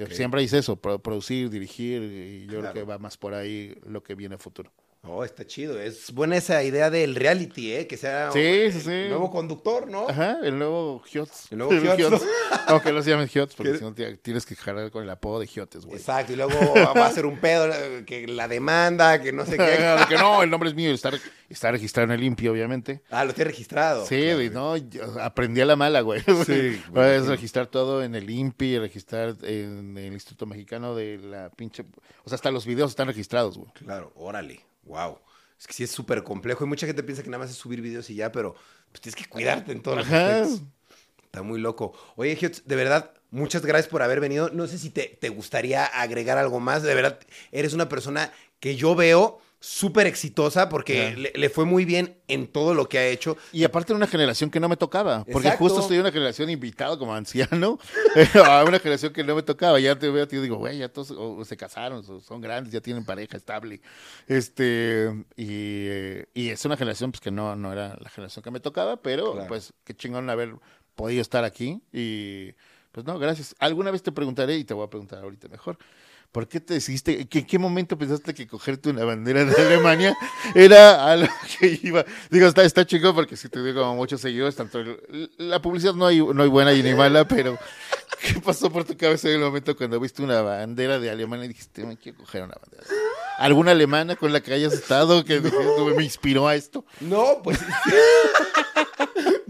siempre hice eso pro- producir dirigir y yo Claro. creo que va más por ahí lo que viene a futuro Oh, está chido. Es buena esa idea del reality, ¿eh? Que sea Sí, el sí, sí. nuevo conductor, ¿no? Ajá, el nuevo Hiots. El nuevo Hiots. Aunque no se llamen Hiots, porque si no tienes que jalar con el apodo de Hiotes, güey. Exacto, y luego va a ser un pedo, eh, que la demanda, que no sé qué. Que no, el nombre es mío, está, está registrado en el INPI, obviamente. Ah, lo tiene registrado. Sí, güey, no, yo aprendí a la mala, güey. Sí, es registrar todo en el INPI, registrar en el Instituto Mexicano de la pinche... O sea, hasta los videos están registrados, güey. Claro, órale, wow. Es que sí es súper complejo y mucha gente piensa que nada más es subir videos y ya, pero pues tienes que cuidarte en todos los Ajá. aspectos. Está muy loco. Oye, Hiots, de verdad, muchas gracias por haber venido. No sé si te, te gustaría agregar algo más. De verdad, eres una persona que yo veo súper exitosa porque le, le fue muy bien en todo lo que ha hecho. Y aparte de una generación que no me tocaba, porque Exacto. justo estoy en una generación invitado como anciano a una generación que no me tocaba. Ya te veo, te digo, güey, ya todos o se casaron, o son grandes, ya tienen pareja estable. Este, y, y es una generación pues que no, no era la generación que me tocaba, pero Claro. pues qué chingón haber podido estar aquí. Y pues no, gracias. Alguna vez te preguntaré y te voy a preguntar ahorita mejor. ¿Por qué te decidiste, en qué momento pensaste que cogerte una bandera de Alemania era algo que iba? Digo, está, está chico porque si te digo como muchos seguidores, tanto el- la publicidad no hay, no hay buena y ni mala, pero ¿qué pasó por tu cabeza en el momento cuando viste una bandera de Alemania y dijiste, me quiero coger una bandera? ¿Alguna alemana con la que hayas estado que dijiste, me inspiró a esto? No, pues.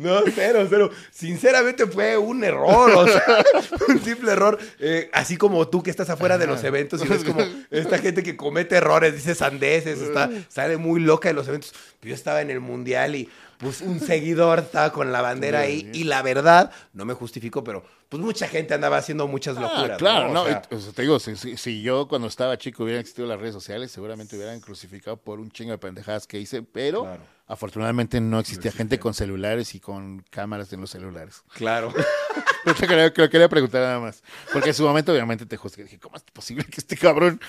No, cero, cero. Sinceramente fue un error, o sea, un simple error. Eh, así como tú que estás afuera de los eventos y ves como esta gente que comete errores, dice sandeces, está, sale muy loca de los eventos. Yo estaba en el mundial y pues un seguidor estaba con la bandera ahí y la verdad, no me justifico, pero pues mucha gente andaba haciendo muchas locuras. Ah, claro, ¿no? no, O sea, y- o sea, te digo, si, si- si yo cuando estaba chico hubieran existido las redes sociales, seguramente hubieran crucificado por un chingo de pendejadas que hice, pero Claro. afortunadamente no existía gente con celulares y con cámaras en los celulares. claro. Te quería, que lo quería preguntar nada más, porque en su momento obviamente te juzgué, dije, ¿cómo es posible que este cabrón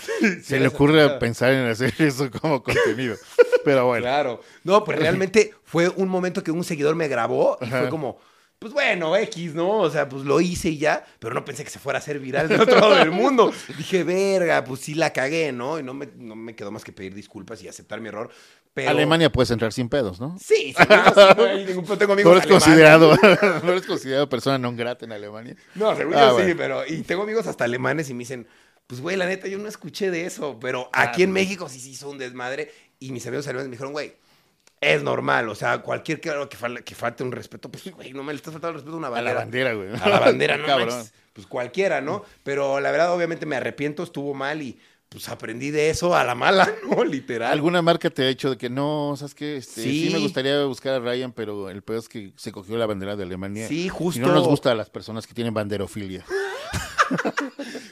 se le ocurra pensar en hacer eso como contenido? Pero bueno, Claro. No, pues realmente fue un momento que un seguidor me grabó y fue como, pues bueno, X, ¿no? O sea, pues lo hice y ya, pero no pensé que se fuera a hacer viral de otro lado del mundo. Dije, verga, pues sí la cagué, ¿no? Y no me, no me quedó más que pedir disculpas y aceptar mi error. Pero... Alemania puedes entrar sin pedos, ¿no? Sí, sí, no, sí, no hay ningún problema. Tengo amigos No eres alemanes. considerado, no eres considerado persona non grata en Alemania. No, seguro Ah, sí, pero. Y tengo amigos hasta alemanes y me dicen, pues güey, la neta, yo no escuché de eso. Pero aquí en México sí se hizo un desmadre. Y mis amigos alemanes me dijeron, güey, es normal. O sea, cualquier que, que, fal- que falte un respeto, pues güey, no me le estás faltando el respeto a una A bandera. la bandera, güey. A la bandera, no Cabrón. Pues cualquiera, ¿no? Pero la verdad, obviamente me arrepiento, estuvo mal y pues aprendí de eso a la mala, ¿no? Literal. ¿Alguna marca te ha hecho de que no, sabes qué? Este, sí. Sí. me gustaría buscar a Ryan, pero el peor es que se cogió la bandera de Alemania. Sí, justo. Y no nos gusta a las personas que tienen banderofilia.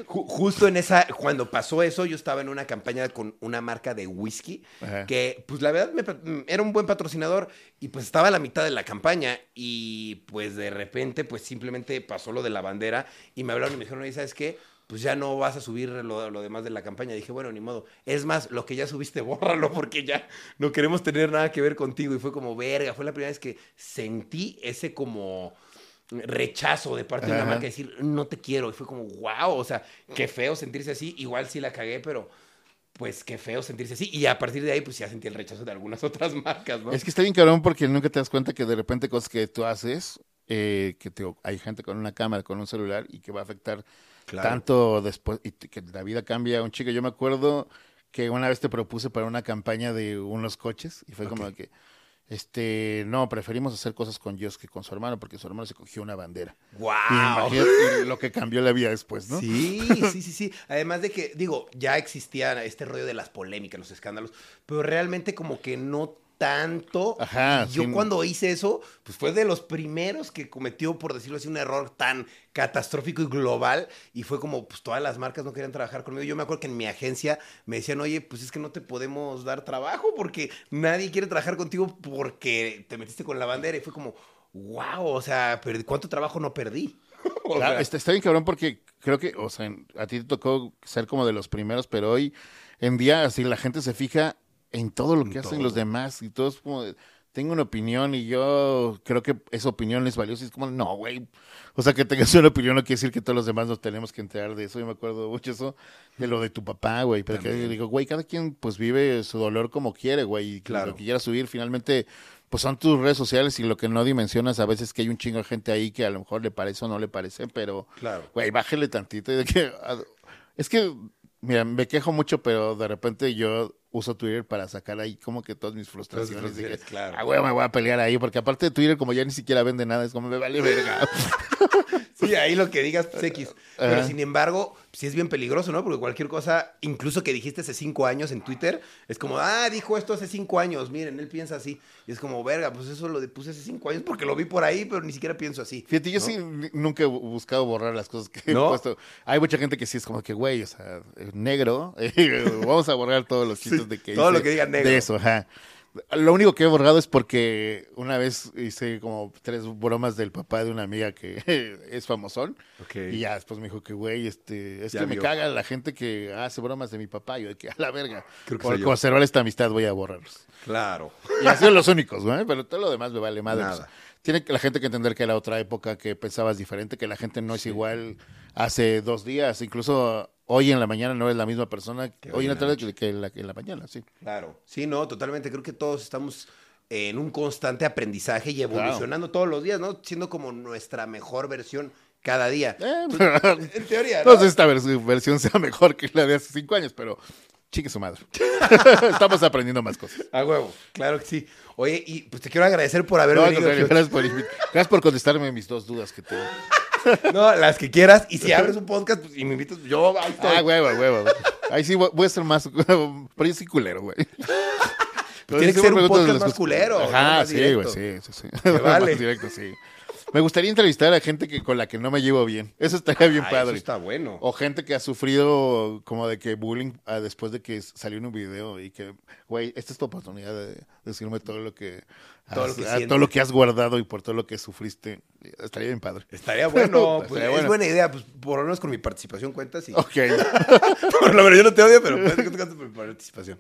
Ju- justo en esa, cuando pasó eso, yo estaba en una campaña con una marca de whisky Ajá. que, pues la verdad, me pa- era un buen patrocinador y pues estaba a la mitad de la campaña y pues de repente, pues simplemente pasó lo de la bandera y me hablaron y me dijeron, ¿sabes qué? Pues ya no vas a subir lo, lo demás de la campaña. dije, bueno, ni modo. Es más, lo que ya subiste, bórralo porque ya no queremos tener nada que ver contigo. Y fue como, verga, fue la primera vez que sentí ese como rechazo de parte de una marca, decir, no te quiero. Y fue como, wow, o sea, qué feo sentirse así. Igual sí la cagué, pero pues qué feo sentirse así. Y a partir de ahí, pues ya sentí el rechazo de algunas otras marcas, ¿no? Es que está bien cabrón porque nunca te das cuenta que de repente cosas que tú haces, eh, que te- hay gente con una cámara, con un celular y que va a afectar Claro. tanto después y que la vida cambia un chico. Yo me acuerdo que una vez te propuse para una campaña de unos coches y fue como que, este, no, preferimos hacer cosas con Dios que con su hermano porque su hermano se cogió una bandera. Y ¡Wow! imagínate lo que cambió la vida después, ¿no? Sí, sí, sí, sí. Además de que, digo, ya existía este rollo de las polémicas, los escándalos, pero realmente como que no tanto. Ajá, Y Yo sí. cuando hice eso, pues fue de los primeros que cometió, por decirlo así, un error tan catastrófico y global. Y fue como, pues todas las marcas no querían trabajar conmigo. Yo me acuerdo que en mi agencia me decían, oye, pues es que no te podemos dar trabajo porque nadie quiere trabajar contigo porque te metiste con la bandera. Y fue como, wow, o sea, ¿cuánto trabajo no perdí? O Claro, está, está bien cabrón porque creo que, o sea, a ti te tocó ser como de los primeros, pero hoy en día así la gente se fija en todo lo En que hacen todo. los demás y todo es como tengo una opinión y yo creo que esa opinión es valiosa. Y es como, no, güey. O sea, que tengas una opinión no quiere decir que todos los demás nos tenemos que enterar de eso. Yo me acuerdo mucho eso de lo de tu papá, güey. Pero que digo, güey, cada quien pues vive su dolor como quiere, güey. Y Claro. lo que quiera subir, finalmente, pues son tus redes sociales y lo que no dimensionas a veces que hay un chingo de gente ahí que a lo mejor le parece o no le parece, pero, Claro. güey, bájale tantito. y de que, es que, mira, me quejo mucho, pero de repente yo uso Twitter para sacar ahí como que todas mis frustraciones. de que, claro. Ah, güey, me voy a pelear ahí, porque aparte de Twitter, como ya ni siquiera vende nada, es como me vale verga. Sí, ahí lo que digas, pues X. Pero Ajá. sin embargo, sí es bien peligroso, ¿no? Porque cualquier cosa, incluso que dijiste hace cinco años en Twitter, es como, ah, dijo esto hace cinco años, miren, él piensa así. Y es como, verga, pues eso lo puse hace cinco años porque lo vi por ahí, pero ni siquiera pienso así. Fíjate, yo ¿no? sí nunca he bu- buscado borrar las cosas que ¿No? he puesto. Hay mucha gente que sí es como que, güey, o sea, eh, negro, eh, vamos a borrar todos los chistes de que todo hice lo que diga negro. De eso, ajá. Lo único que he borrado es porque una vez hice como tres bromas del papá de una amiga que es famosón. Y ya después me dijo que, güey, este, es Ya que me caga la gente que hace bromas de mi papá. Yo de que a la verga. Por conservar esta amistad voy a borrarlos. Claro. Y han sido los únicos, güey, pero todo lo demás me vale madre. Nada. Pues, tiene la gente que entender que era otra época, que pensabas diferente, que la gente no es igual hace dos días. Incluso hoy en la mañana no es la misma persona que hoy en la tarde que, que en la, que en la mañana, sí. Claro. Sí, no, totalmente. Creo que todos estamos en un constante aprendizaje y evolucionando todos los días, ¿no? Siendo como nuestra mejor versión cada día. Eh, En teoría, no ¿no? sé si esta vers- versión sea mejor que la de hace cinco años, pero chique su madre. Estamos aprendiendo más cosas. A huevo, claro que sí. Oye, y pues te quiero agradecer por haber No, venido. Gio. gracias, por, gracias por contestarme mis dos dudas que tengo. No, las que quieras. Y si abres un podcast pues, y me invitas, yo ahí estoy. Ah, huevo, huevo. Ahí sí voy voy a ser más. Pero yo soy culero, güey. tiene que ser un podcast más culero. Ajá, sí, güey, sí, sí, sí. Vale. Más directo, sí. Me gustaría entrevistar a gente que con la que no me llevo bien. Eso estaría bien Ah, eso padre. está bueno. O gente que ha sufrido como de que bullying ah, después de que salió en un video y que, güey, esta es tu oportunidad de decirme todo lo que, Todo has, lo que ah, todo lo que has guardado y por todo lo que sufriste. Estaría bien padre. Estaría bueno. pues, Estaría es bueno. buena idea. Pues por lo menos con mi participación cuentas. Y... Ok. por lo menos yo no te odio, pero puedes que por mi participación.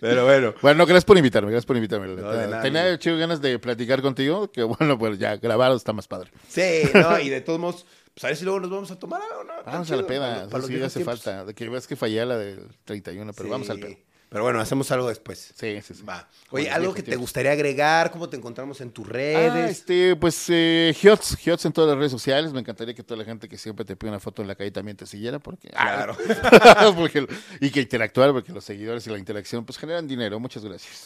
Pero bueno. Bueno, no, gracias por invitarme, gracias por invitarme. la No, neta. de nada, Tenía chido ganas de platicar contigo, que bueno, pues ya grabado está más padre. Sí, no, y de todos modos, pues a ver si luego nos vamos a tomar algo, ¿no? Vamos a la peda, para- para sí hace tiempos. falta. De que ves que fallé la del 31, pero Sí. vamos al pedo. Pero bueno, hacemos algo después. Sí, sí, sí. Va. Oye, algo que te gustaría agregar, cómo te encontramos en tus Ah, redes. este, pues, eh, Hiots, Hiots en todas las redes sociales. Me encantaría que toda la gente que siempre te pide una foto en la calle también te siguiera, porque... Claro. Ah, porque- y que interactuar, porque los seguidores y la interacción, pues, generan dinero. Muchas gracias.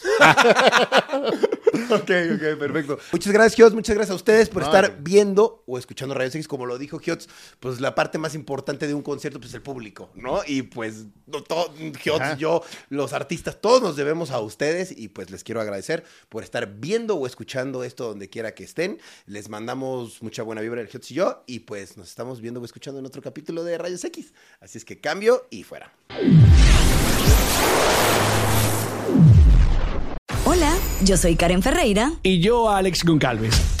ok, ok, perfecto. Muchas gracias, Giots. Muchas gracias a ustedes por No, estar no. viendo o escuchando Rayos X. Como lo dijo Giots, pues la parte más importante de un concierto pues, es el público, ¿no? Y pues no, todo, Giots, yo, los artistas, todos nos debemos a ustedes y pues les quiero agradecer por estar viendo o escuchando esto donde quiera que estén. Les mandamos mucha buena vibra el Giots y yo y pues nos estamos viendo o escuchando en otro capítulo de Rayos X. Así es que cambio y fuera. Hola, yo soy Karen Ferreira. y yo Alex Goncalves.